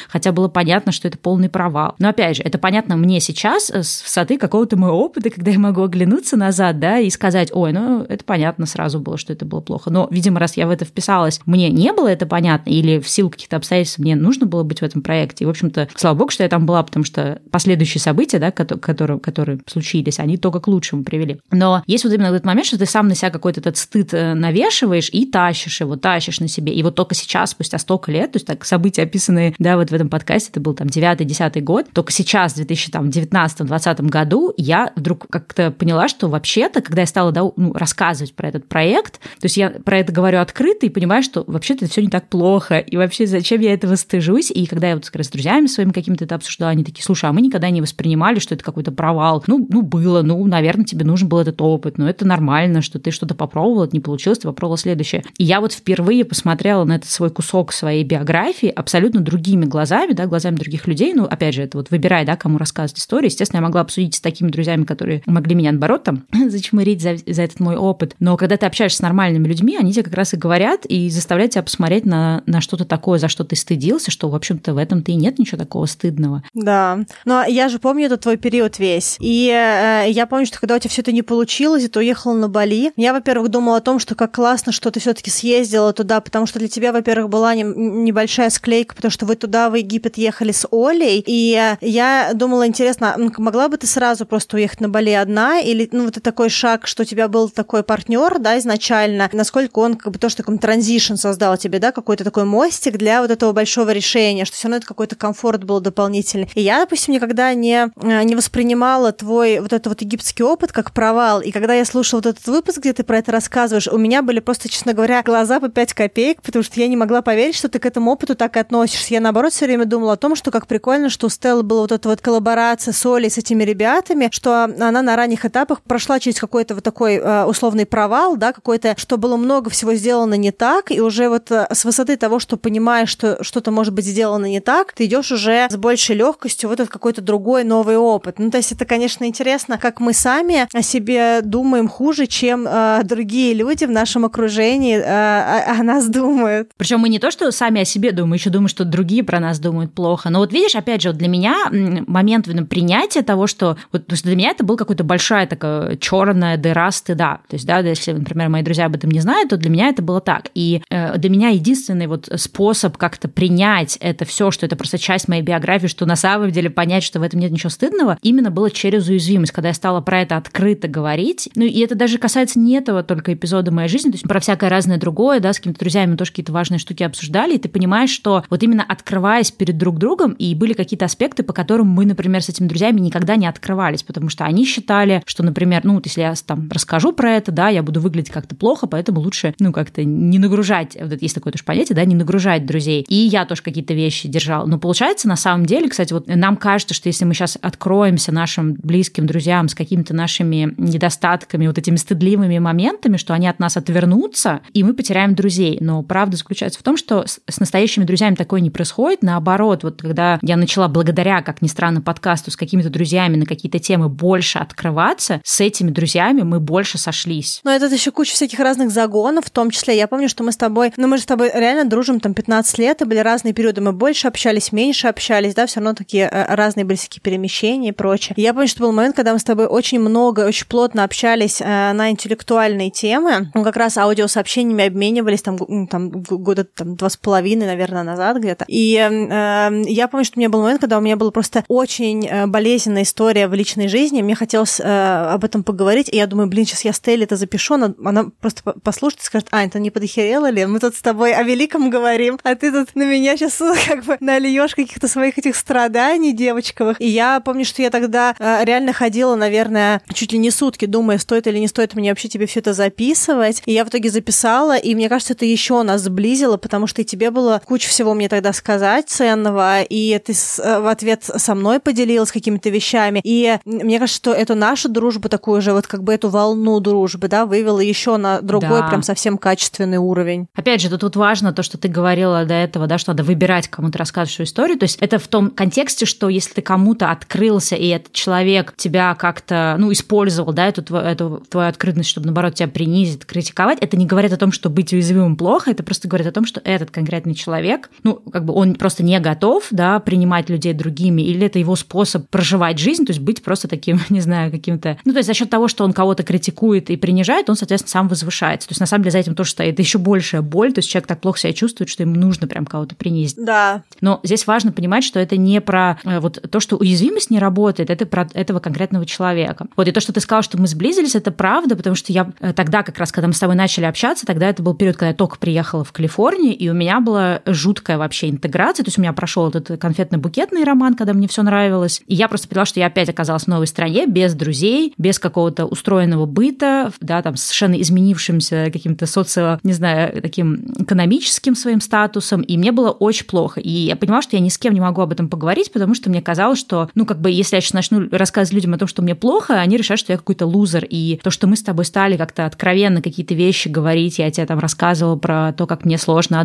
хотя было понятно, что это полный провал. Но опять же, это понятно мне сейчас э, с высоты какого-то моего опыта, когда я могу оглянуться назад, да, и сказать, ой, ну это понятно сразу было, что это было плохо. Но, видимо, раз я в это вписалась, мне не было это понятно, или в силу каких-то обстоятельств мне нужно было быть в этом проекте. И, в общем-то, слава богу, что я там была, потому что последующие события, да, которые, которые случились, они только к лучшему привели. Но есть вот именно этот момент, что ты сам на себя какой-то этот стыд э, навешиваешь и тащишь его, тащишь на себе. И вот только сейчас, спустя столько лет, то есть так события, описанные, да, вот в этом подкасте, это был там 9-10 год, только сейчас, в 2019-2020 году, я вдруг как-то поняла, что вообще-то, когда я стала да, ну, рассказывать про этот проект, то есть я про это говорю открыто и понимаю, что вообще-то это все не так плохо, и вообще зачем я этого стыжусь, и когда я вот как с друзьями своими какими-то это обсуждала, они такие, слушай, а мы никогда не воспринимали, что это какой-то провал. Ну, ну было, ну, наверное, тебе нужен был этот опыт, но это нормально, что ты что-то попробовал, это не получилось, ты попробовала следующее. И я вот впервые посмотрела на этот свой кусок своей биографии абсолютно другими глазами, да, глазами других людей. Ну, опять же, это вот выбирай, да, кому рассказывать историю. Естественно, я могла обсудить с такими друзьями, которые могли меня, наоборот, там, зачмырить за, за этот мой опыт. Но когда ты общаешься с нормальными людьми, они тебе как раз и говорят и заставляют тебя посмотреть на, на что-то такое, за что ты стыдился, что, в общем-то, в этом-то и нет ничего такого стыдного. Да. Но я же помню этот твой период весь. И э, я помню, что когда у тебя все это не получилось, и ты уехала на Бали, я, во-первых, думала о том, что как классно, что ты все-таки съездила туда, потому что для тебя, во-первых, была не, небольшая склейка, потому что вы туда, в Египет, ехали с Олей. И я думала, интересно, могла бы ты сразу просто уехать на Бали одна, или ну, вот такой шаг, что у тебя был такой партнер, да, изначально, насколько он как бы тоже такой транзишн создал тебе, да, какой-то такой мостик для вот этого большого решения, что все равно это какой-то комфорт был дополнительный. И я, допустим, никогда не, э, не воспринимала твой вот этот вот египетский опыт как провал. И когда я слушала вот этот выпуск, где ты про это рассказываешь, у меня были просто, честно говоря, глаза по 5 копеек, потому что я не могла поверить, что ты к этому опыту так относишься. Я, наоборот, все время думала о том, что как прикольно, что у Стеллы была вот эта вот коллаборация с Олей, с этими ребятами, что она на ранних этапах прошла через какой-то вот такой э, условный провал, да, какой-то, что было много всего сделано не так, и уже вот э, с высоты того, что понимаешь, что что-то может быть сделано не так, ты идешь уже с большей легкостью в этот какой-то другой новый опыт. Ну, то есть это, конечно, интересно, как мы сами о себе думаем хуже, чем э, другие люди в нашем окружении э, о, о нас думают. Причем мы не то, что сами о себе думаем, еще думаем, что другие про нас думают плохо. Но вот видишь, опять же, вот для меня момент принятия того, что вот то есть для меня это был какой-то большая такая черная дыра стыда. То есть, да, если, например, мои друзья об этом не знают, то для меня это было так. И э, для меня единственный вот способ как-то принять это все, что это просто часть моей биографии, что на самом деле понять, что в этом нет ничего стыдного, именно было через уязвимость, когда я стала про это открыто говорить. Ну, и это даже касается не этого только эпизода моей жизни, то есть про всякое разное другое, да, с какими-то друзьями тоже какие-то важные штуки обсуждали, и ты понимаешь, что вот именно открываясь перед друг другом, и были какие-то аспекты, по которым мы, например, с этими друзьями никогда не открывались, потому что они считали, что, например, ну, вот если я там расскажу про это, да, я буду выглядеть как-то плохо, поэтому лучше, ну, как-то не нагружать, вот есть такое тоже понятие, да, не нагружать друзей. И я тоже какие-то вещи держала. Но получается, на самом деле, кстати, вот нам кажется, что если мы сейчас откроемся нашим близким друзьям с какими-то нашими недостатками, вот этими стыдливыми моментами, что они от нас отвернутся, и мы потеряем друзей. Но правда заключается в том, что с настоящими друзьями такое не происходит. Наоборот, вот когда я начала благодаря, как ни странно, подкасту с какими-то друзьями на какие-то темы больше открываться, с этими друзьями мы больше сошлись. Но это еще куча всяких разных загонов, в том числе. Я помню, что мы с тобой, ну мы же с тобой реально дружим там 15 лет, и были разные периоды. Мы больше общались, меньше общались, да, все равно такие э, разные были всякие перемещения и прочее. Я помню, что был момент, когда мы с тобой очень много, очень плотно общались э, на интеллектуальные темы. Мы как раз аудиосообщениями обменивались там, там года там два с половиной половиной, наверное, назад где-то. И э, я помню, что у меня был момент, когда у меня была просто очень э, болезненная история в личной жизни, мне хотелось э, об этом поговорить, и я думаю, блин, сейчас я Стелле это запишу, она, она просто послушает и скажет, Ань, ты не подохерела ли? Мы тут с тобой о великом говорим, а ты тут на меня сейчас как бы нальешь каких-то своих этих страданий девочковых. И я помню, что я тогда э, реально ходила, наверное, чуть ли не сутки, думая, стоит или не стоит мне вообще тебе все это записывать. И я в итоге записала, и мне кажется, это еще нас сблизило, потому что и тебе было куча всего мне тогда сказать ценного, и ты э, в ответ со мной поделилась какими-то вещами. И мне кажется, что эту нашу дружбу такую же, вот как бы эту волну дружбы, да, вывела еще на другой да. прям совсем качественный уровень. Опять же, тут, тут важно то, что ты говорила до этого, да, что надо выбирать, кому ты рассказываешь свою историю. То есть это в том контексте, что если ты кому-то открылся, и этот человек тебя как-то, ну, использовал, да, эту, эту твою открытость, чтобы, наоборот, тебя принизить, критиковать, это не говорит о том, что быть уязвимым плохо, это просто говорит о том, что этот конкретный человек, ну, как бы он просто не готов, да, принимать людей другими, или это его способ проживать жизнь, то есть быть просто таким, не знаю, каким-то... Ну, то есть за счет того, что он кого-то критикует и принижает, он, соответственно, сам возвышается. То есть на самом деле за этим тоже стоит еще большая боль, то есть человек так плохо себя чувствует, что ему нужно прям кого-то принизить. Да. Но здесь важно понимать, что это не про э, вот то, что уязвимость не работает, это про этого конкретного человека. Вот и то, что ты сказал, что мы сблизились, это правда, потому что я э, тогда как раз, когда мы с тобой начали общаться, тогда это был период, когда я только приехала в Калифорнию, и у меня была жуткая вообще интеграция, то есть у меня прошел этот конфетно-букетный роман, когда мне все нравилось, и я просто поняла, что я опять оказалась в новой стране, без друзей, без какого-то устроенного быта, да, там совершенно изменившимся каким-то социо, не знаю, таким экономическим своим статусом, и мне было очень плохо. И я понимала, что я ни с кем не могу об этом поговорить, потому что мне казалось, что, ну, как бы, если я сейчас начну рассказывать людям о том, что мне плохо, они решат, что я какой-то лузер. И то, что мы с тобой стали как-то откровенно какие-то вещи говорить, я тебе там рассказывала про то, как мне сложно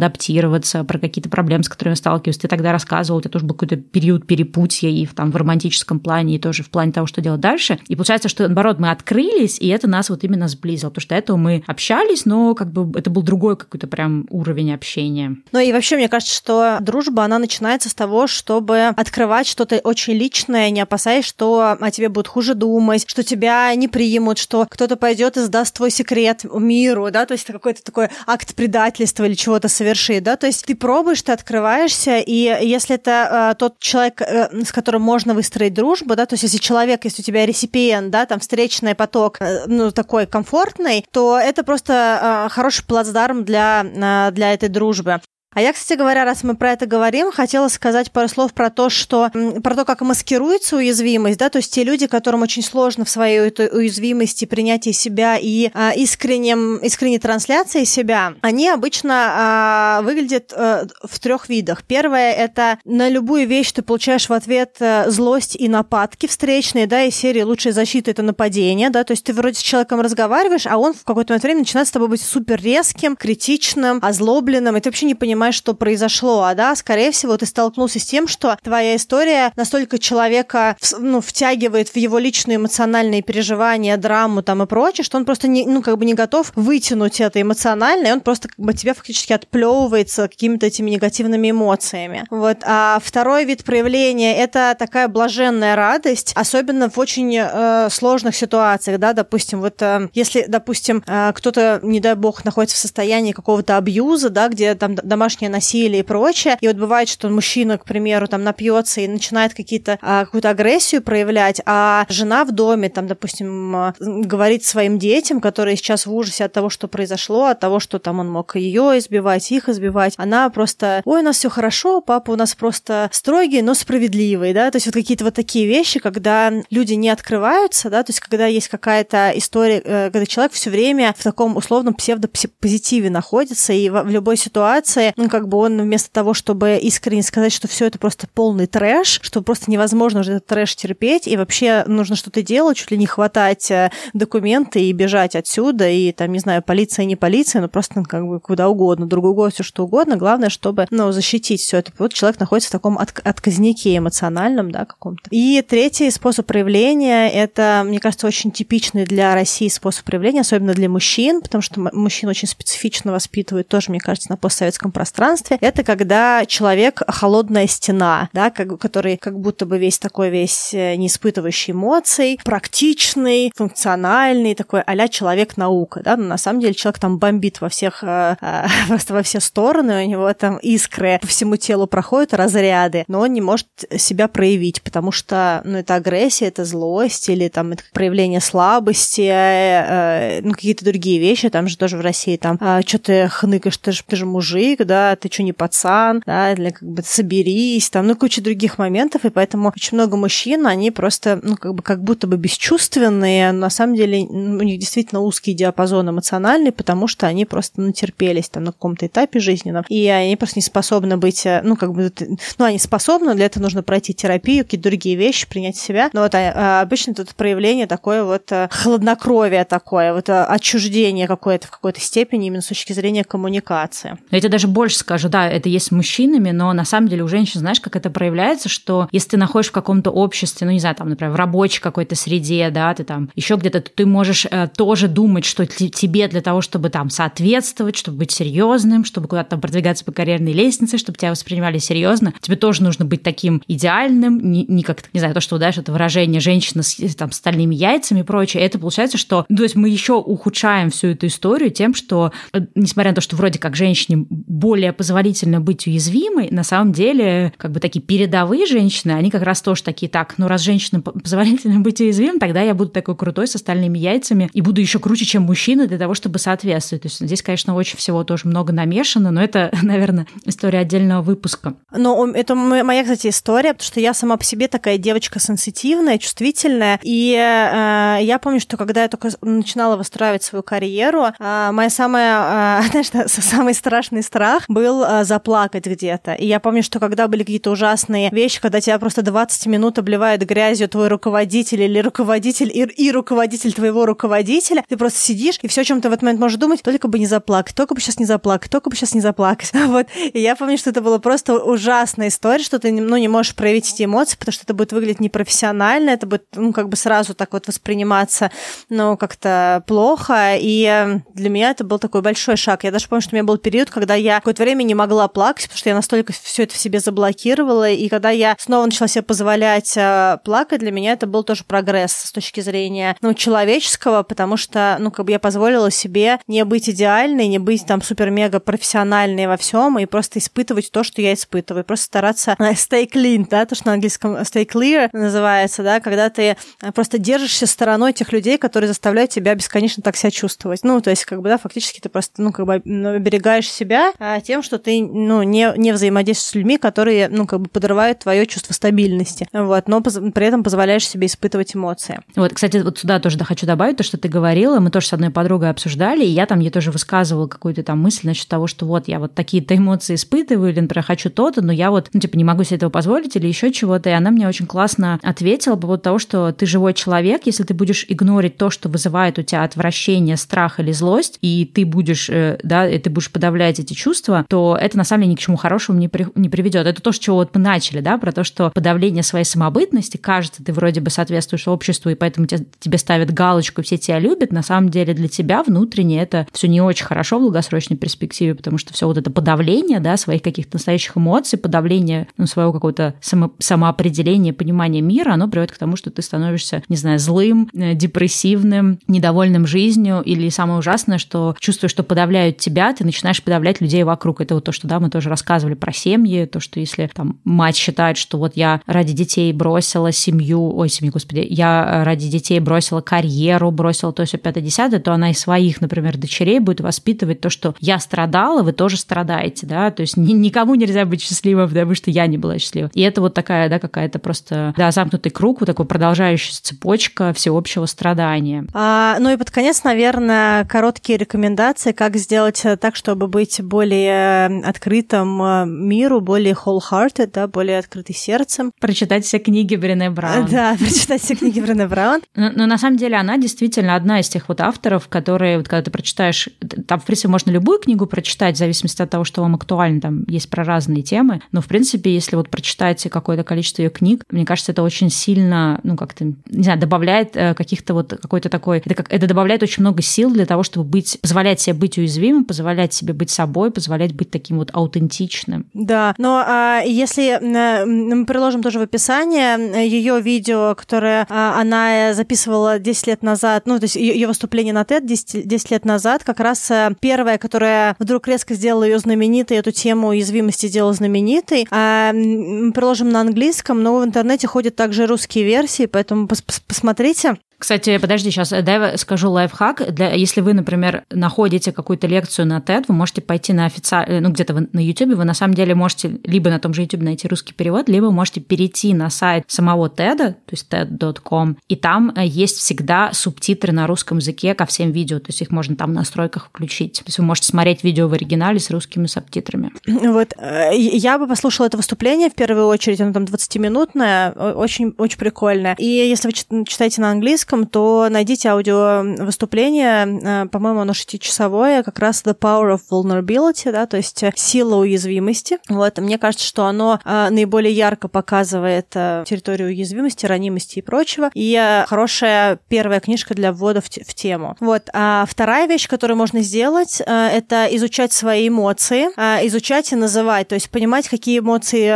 адаптироваться, про какие-то проблемы, с которыми сталкиваюсь. Ты тогда рассказывал, у тебя тоже был какой-то период перепутья и в, там, в романтическом плане, и тоже в плане того, что делать дальше. И получается, что, наоборот, мы открылись, и это нас вот именно сблизило, потому что до этого мы общались, но как бы это был другой какой-то прям уровень общения. Ну и вообще, мне кажется, что дружба, она начинается с того, чтобы открывать что-то очень личное, не опасаясь, что о тебе будут хуже думать, что тебя не примут, что кто-то пойдет и сдаст твой секрет миру, да, то есть это какой-то такой акт предательства или чего-то совершит, да, то есть ты пробуешь, ты открываешься, и если это э, тот человек, э, с которым можно выстроить дружбу, да, то есть если человек, если у тебя реципиент, да, там встречный поток, э, ну, такой комфортный, то это просто э, хороший плацдарм для, э, для этой дружбы. А я, кстати говоря, раз мы про это говорим, хотела сказать пару слов про то, что про то, как маскируется уязвимость, да, то есть те люди, которым очень сложно в своей уязвимости принятие себя и а, искреннем, искренней трансляции себя, они обычно а, выглядят а, в трех видах. Первое это на любую вещь ты получаешь в ответ а, злость и нападки встречные, да, и серии лучшая защита это нападение, да, то есть ты вроде с человеком разговариваешь, а он в какой-то момент времени начинает с тобой быть супер резким, критичным, озлобленным, и ты вообще не понимаешь, понимаешь, что произошло, а да, скорее всего, ты столкнулся с тем, что твоя история настолько человека ну, втягивает в его личные эмоциональные переживания, драму там и прочее, что он просто не, ну, как бы не готов вытянуть это эмоционально, и он просто как бы тебя фактически отплевывается какими-то этими негативными эмоциями. Вот. А второй вид проявления — это такая блаженная радость, особенно в очень э, сложных ситуациях, да, допустим, вот э, если, допустим, э, кто-то, не дай бог, находится в состоянии какого-то абьюза, да, где там домашний домашнее насилие и прочее. И вот бывает, что мужчина, к примеру, там напьется и начинает какие-то а, какую-то агрессию проявлять, а жена в доме, там, допустим, а, говорит своим детям, которые сейчас в ужасе от того, что произошло, от того, что там он мог ее избивать, их избивать, она просто, ой, у нас все хорошо, папа у нас просто строгий, но справедливый, да, то есть вот какие-то вот такие вещи, когда люди не открываются, да, то есть когда есть какая-то история, э, когда человек все время в таком условном псевдопозитиве находится, и в любой ситуации ну, как бы он вместо того, чтобы искренне сказать, что все это просто полный трэш, что просто невозможно уже этот трэш терпеть, и вообще нужно что-то делать, чуть ли не хватать э, документы и бежать отсюда, и там, не знаю, полиция, не полиция, но просто ну, как бы куда угодно, другой год, все что угодно, главное, чтобы, ну, защитить все это. Вот человек находится в таком от отказнике эмоциональном, да, каком-то. И третий способ проявления, это, мне кажется, очень типичный для России способ проявления, особенно для мужчин, потому что мужчин очень специфично воспитывают тоже, мне кажется, на постсоветском пространстве пространстве, это когда человек холодная стена, да, как, который как будто бы весь такой весь э, не испытывающий эмоций, практичный, функциональный, такой а человек-наука, да, но на самом деле человек там бомбит во всех, э, э, просто во все стороны, у него там искры по всему телу проходят, разряды, но он не может себя проявить, потому что, ну, это агрессия, это злость или там это проявление слабости, ну, какие-то другие вещи, там же тоже в России там, а, что ты хныкаешь, ты же, ты же мужик, да, ты что не пацан, да, или как бы соберись, там, ну, куча других моментов, и поэтому очень много мужчин, они просто, ну, как бы как будто бы бесчувственные, но на самом деле у них действительно узкий диапазон эмоциональный, потому что они просто натерпелись там на каком-то этапе жизненном, и они просто не способны быть, э, ну, как бы, ну, они способны, для этого нужно пройти терапию, какие-то другие вещи, принять себя, но вот а, а обычно тут проявление такое вот э, хладнокровие такое, вот э, отчуждение какое-то в какой-то степени именно с точки зрения коммуникации. Тебе даже больше скажу, да, это есть с мужчинами, но на самом деле у женщин, знаешь, как это проявляется, что если ты находишься в каком-то обществе, ну, не знаю, там, например, в рабочей какой-то среде, да, ты там еще где-то, ты можешь э, тоже думать, что тебе для того, чтобы там соответствовать, чтобы быть серьезным, чтобы куда-то там продвигаться по карьерной лестнице, чтобы тебя воспринимали серьезно, тебе тоже нужно быть таким идеальным, не, не как, не знаю, то, что, знаешь, это выражение женщина с там стальными яйцами и прочее, это получается, что, ну, то есть мы еще ухудшаем всю эту историю тем, что, э, несмотря на то, что вроде как женщине более позволительно быть уязвимой, на самом деле, как бы такие передовые женщины, они как раз тоже такие, так, ну раз женщина позволительно быть уязвимой, тогда я буду такой крутой с остальными яйцами и буду еще круче, чем мужчина для того, чтобы соответствовать. То есть здесь, конечно, очень всего тоже много намешано, но это, наверное, история отдельного выпуска. Но это моя, кстати, история, потому что я сама по себе такая девочка сенситивная, чувствительная, и э, я помню, что когда я только начинала выстраивать свою карьеру, э, моя самая, э, знаешь, самый страшный страх был э, заплакать где-то. И я помню, что когда были какие-то ужасные вещи, когда тебя просто 20 минут обливает грязью твой руководитель или руководитель и, и руководитель твоего руководителя, ты просто сидишь, и все, о чем ты в этот момент можешь думать, только бы не заплакать, только бы сейчас не заплакать, только бы сейчас не заплакать. Вот. И я помню, что это была просто ужасная история, что ты ну, не можешь проявить эти эмоции, потому что это будет выглядеть непрофессионально, это будет ну, как бы сразу так вот восприниматься, ну, как-то плохо. И э, для меня это был такой большой шаг. Я даже помню, что у меня был период, когда я какое-то время не могла плакать, потому что я настолько все это в себе заблокировала. И когда я снова начала себе позволять э, плакать, для меня это был тоже прогресс с точки зрения ну, человеческого, потому что, ну, как бы я позволила себе не быть идеальной, не быть там супер-мега профессиональной во всем и просто испытывать то, что я испытываю, просто стараться stay clean, да, то, что на английском stay clear называется, да, когда ты э, просто держишься стороной тех людей, которые заставляют тебя бесконечно так себя чувствовать. Ну, то есть, как бы, да, фактически ты просто, ну, как бы оберегаешь себя тем, что ты, ну, не, не взаимодействуешь с людьми, которые, ну, как бы подрывают твое чувство стабильности, вот, но при этом позволяешь себе испытывать эмоции. Вот, кстати, вот сюда тоже да, хочу добавить то, что ты говорила, мы тоже с одной подругой обсуждали, и я там ей тоже высказывала какую-то там мысль насчет того, что вот я вот такие-то эмоции испытываю, или, например, хочу то-то, но я вот, ну, типа, не могу себе этого позволить, или еще чего-то, и она мне очень классно ответила по поводу того, что ты живой человек, если ты будешь игнорить то, что вызывает у тебя отвращение, страх или злость, и ты будешь, э, да, и ты будешь подавлять эти чувства, то это на самом деле ни к чему хорошему не, при, не приведет. Это то, с чего вот мы начали, да, про то, что подавление своей самобытности, кажется, ты вроде бы соответствуешь обществу, и поэтому тебе, тебе ставят галочку, все тебя любят, на самом деле для тебя внутренне это все не очень хорошо в долгосрочной перспективе, потому что все вот это подавление, да, своих каких-то настоящих эмоций, подавление ну, своего какого-то само, самоопределения, понимания мира, оно приводит к тому, что ты становишься, не знаю, злым, э, депрессивным, недовольным жизнью, или самое ужасное, что чувствуешь, что подавляют тебя, ты начинаешь подавлять людей вокруг. Это вот то, что, да, мы тоже рассказывали про семьи, то, что если там мать считает, что вот я ради детей бросила семью, ой, семью, господи, я ради детей бросила карьеру, бросила то, все пятое, десятое, то она из своих, например, дочерей будет воспитывать то, что я страдала, вы тоже страдаете, да, то есть ни, никому нельзя быть счастливым, потому что я не была счастлива. И это вот такая, да, какая-то просто, да, замкнутый круг, вот такой продолжающаяся цепочка всеобщего страдания. А, ну и под конец, наверное, короткие рекомендации, как сделать так, чтобы быть более открытым э, миру, более wholehearted, да, более открытый сердцем. Прочитать все книги Брене Браун. Да, прочитать все книги Брене Браун. Но, но на самом деле она действительно одна из тех вот авторов, которые, вот, когда ты прочитаешь, там, в принципе, можно любую книгу прочитать, в зависимости от того, что вам актуально, там есть про разные темы, но, в принципе, если вот прочитать какое-то количество ее книг, мне кажется, это очень сильно, ну, как-то, не знаю, добавляет э, каких-то вот какой-то такой, это, как, это добавляет очень много сил для того, чтобы быть, позволять себе быть уязвимым, позволять себе быть собой, позволять позволять быть таким вот аутентичным. Да, но а, если мы приложим тоже в описание ее видео, которое а, она записывала 10 лет назад, ну, то есть ее выступление на TED 10, 10 лет назад, как раз э, первое, которое вдруг резко сделало ее знаменитой, эту тему уязвимости сделала знаменитой. А, приложим на английском, но в интернете ходят также русские версии, поэтому пос посмотрите. Кстати, подожди, сейчас э, дай скажу лайфхак. Для, если вы, например, находите какую-то лекцию на TED, вы можете пойти на официальный, э, ну, где-то на YouTube, вы на самом деле можете либо на том же YouTube найти русский перевод, либо можете перейти на сайт самого TED, то есть TED.com, и там э, есть всегда субтитры на русском языке ко всем видео, то есть их можно там в настройках включить. То есть вы можете смотреть видео в оригинале с русскими субтитрами. Вот, я бы послушала это выступление в первую очередь, оно там 20-минутное, очень, очень прикольное. И если вы читаете на английском, английском, то найдите аудио выступление, э, по-моему, оно шестичасовое, как раз The Power of Vulnerability, да, то есть э, сила уязвимости. Вот, мне кажется, что оно э, наиболее ярко показывает территорию уязвимости, ранимости и прочего, и хорошая первая книжка для ввода в, в тему. Вот, а вторая вещь, которую можно сделать, это изучать свои эмоции, изучать и называть, то есть понимать, какие эмоции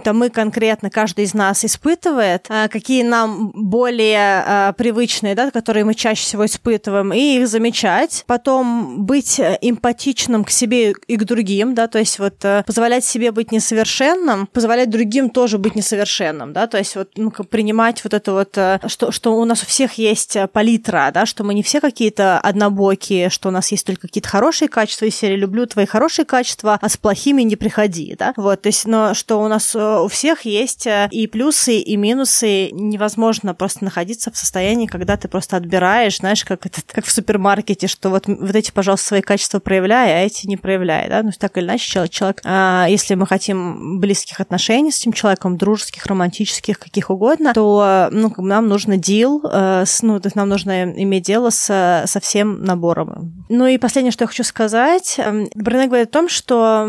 там мы конкретно, каждый из нас испытывает, какие нам более привычные, да, которые мы чаще всего испытываем, и их замечать. Потом быть эмпатичным к себе и к другим, да, то есть вот э, позволять себе быть несовершенным, позволять другим тоже быть несовершенным, да, то есть вот ну, принимать вот это вот, э, что, что у нас у всех есть палитра, да, что мы не все какие-то однобокие, что у нас есть только какие-то хорошие качества из серии «люблю твои хорошие качества, а с плохими не приходи», да, вот, то есть, но что у нас э, у всех есть и плюсы, и минусы, невозможно просто находиться в состоянии состоянии, когда ты просто отбираешь, знаешь, как, это, как в супермаркете, что вот, вот эти, пожалуйста, свои качества проявляй, а эти не проявляй, да, ну, так или иначе, человек, человек а, если мы хотим близких отношений с этим человеком, дружеских, романтических, каких угодно, то, ну, нам нужно дил, э, ну, то есть нам нужно иметь дело с, со всем набором. Ну и последнее, что я хочу сказать, эм, Брене говорит о том, что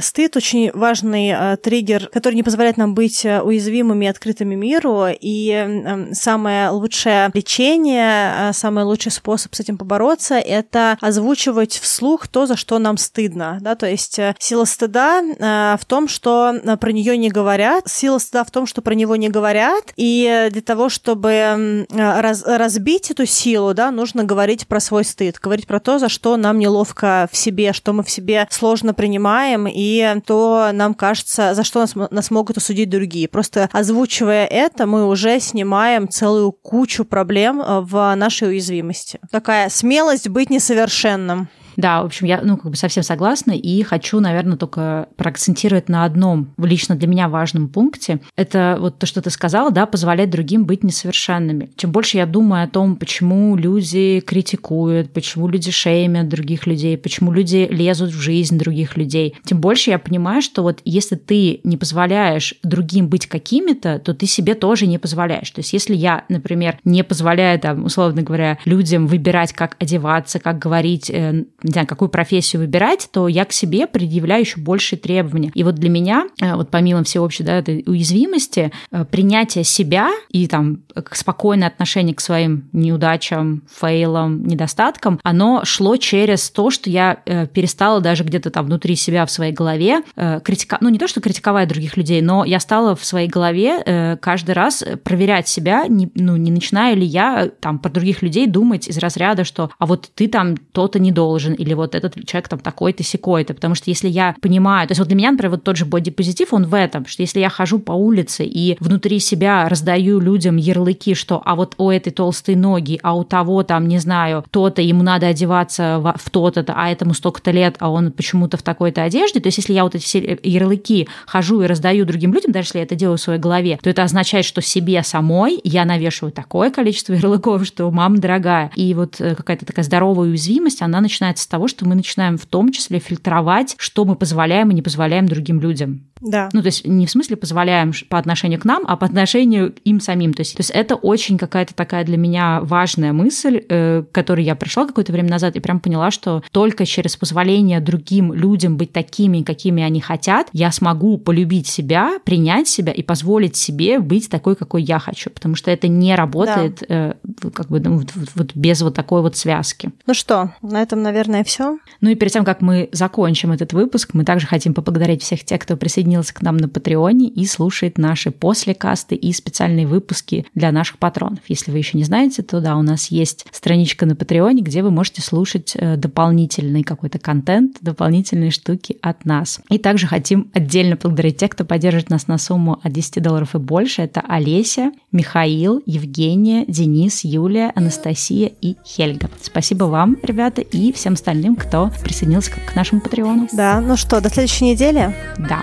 стыд очень важный э, триггер, который не позволяет нам быть э, уязвимыми и открытыми миру, и э, самое лучшее лучшее лечение, а, самый лучший способ с этим побороться — это озвучивать вслух то, за что нам стыдно. Да? То есть э, сила стыда э, в том, что э, про нее не говорят, сила стыда в том, что про него не говорят, и для того, чтобы раз, разбить эту силу, да, нужно говорить про свой стыд, говорить про то, за что нам неловко в себе, что мы в себе сложно принимаем, и то нам кажется, за что нас, нас могут осудить другие. Просто озвучивая это, мы уже снимаем целую кучу кучу проблем э, в нашей уязвимости. Такая смелость быть несовершенным. Да, в общем, я ну, как бы совсем согласна и хочу, наверное, только проакцентировать на одном лично для меня важном пункте. Это вот то, что ты сказала, да, позволять другим быть несовершенными. Чем больше я думаю о том, почему люди критикуют, почему люди шеймят других людей, почему люди лезут в жизнь других людей, тем больше я понимаю, что вот если ты не позволяешь другим быть какими-то, то ты себе тоже не позволяешь. То есть если я, например, не позволяю, там, условно говоря, людям выбирать, как одеваться, как говорить, э, не знаю, какую профессию выбирать, то я к себе предъявляю еще большие требования. И вот для меня, э, вот помимо всеобщей да, этой уязвимости, э, принятие себя и там спокойное отношение к своим неудачам, фейлам, недостаткам, оно шло через то, что я э, перестала даже где-то там внутри себя в своей голове критиковать, ну не то, что критиковать других людей, но я стала в своей голове каждый раз проверять себя, не, ну не начинаю ли я там про других людей думать из разряда, что а вот ты там то-то не должен, или вот этот человек там такой-то, секой-то. Потому что если я понимаю, то есть вот для меня, например, вот тот же бодипозитив, он в этом, что если я хожу по улице и внутри себя раздаю людям ярлыки, что а вот у этой толстой ноги, а у того там, не знаю, то-то, ему надо одеваться в, в то-то, а этому столько-то лет, а он почему-то в такой-то одежде, то есть если я вот эти все ярлыки хожу и раздаю другим людям, даже если я это делаю в своей голове, то это означает, что себе самой я навешиваю такое количество ярлыков, что мама дорогая. И вот э, какая-то такая здоровая уязвимость, она начинается того, что мы начинаем в том числе фильтровать, что мы позволяем и не позволяем другим людям. Да. Ну, то есть не в смысле позволяем по отношению к нам, а по отношению к им самим. То есть, то есть это очень какая-то такая для меня важная мысль, э, к которой я пришла какое-то время назад и прям поняла, что только через позволение другим людям быть такими, какими они хотят, я смогу полюбить себя, принять себя и позволить себе быть такой, какой я хочу. Потому что это не работает да. э, как бы ну, вот, вот без вот такой вот связки. Ну что, на этом, наверное, все. Ну и перед тем, как мы закончим этот выпуск, мы также хотим поблагодарить всех тех, кто присоединился к нам на Патреоне и слушает наши послекасты и специальные выпуски для наших патронов. Если вы еще не знаете, то да, у нас есть страничка на Патреоне, где вы можете слушать э, дополнительный какой-то контент, дополнительные штуки от нас. И также хотим отдельно поблагодарить тех, кто поддержит нас на сумму от 10 долларов и больше. Это Олеся, Михаил, Евгения, Денис, Юлия, Анастасия и Хельга. Спасибо вам, ребята, и всем остальным, кто присоединился к нашему Патреону. Да, ну что, до следующей недели? Да,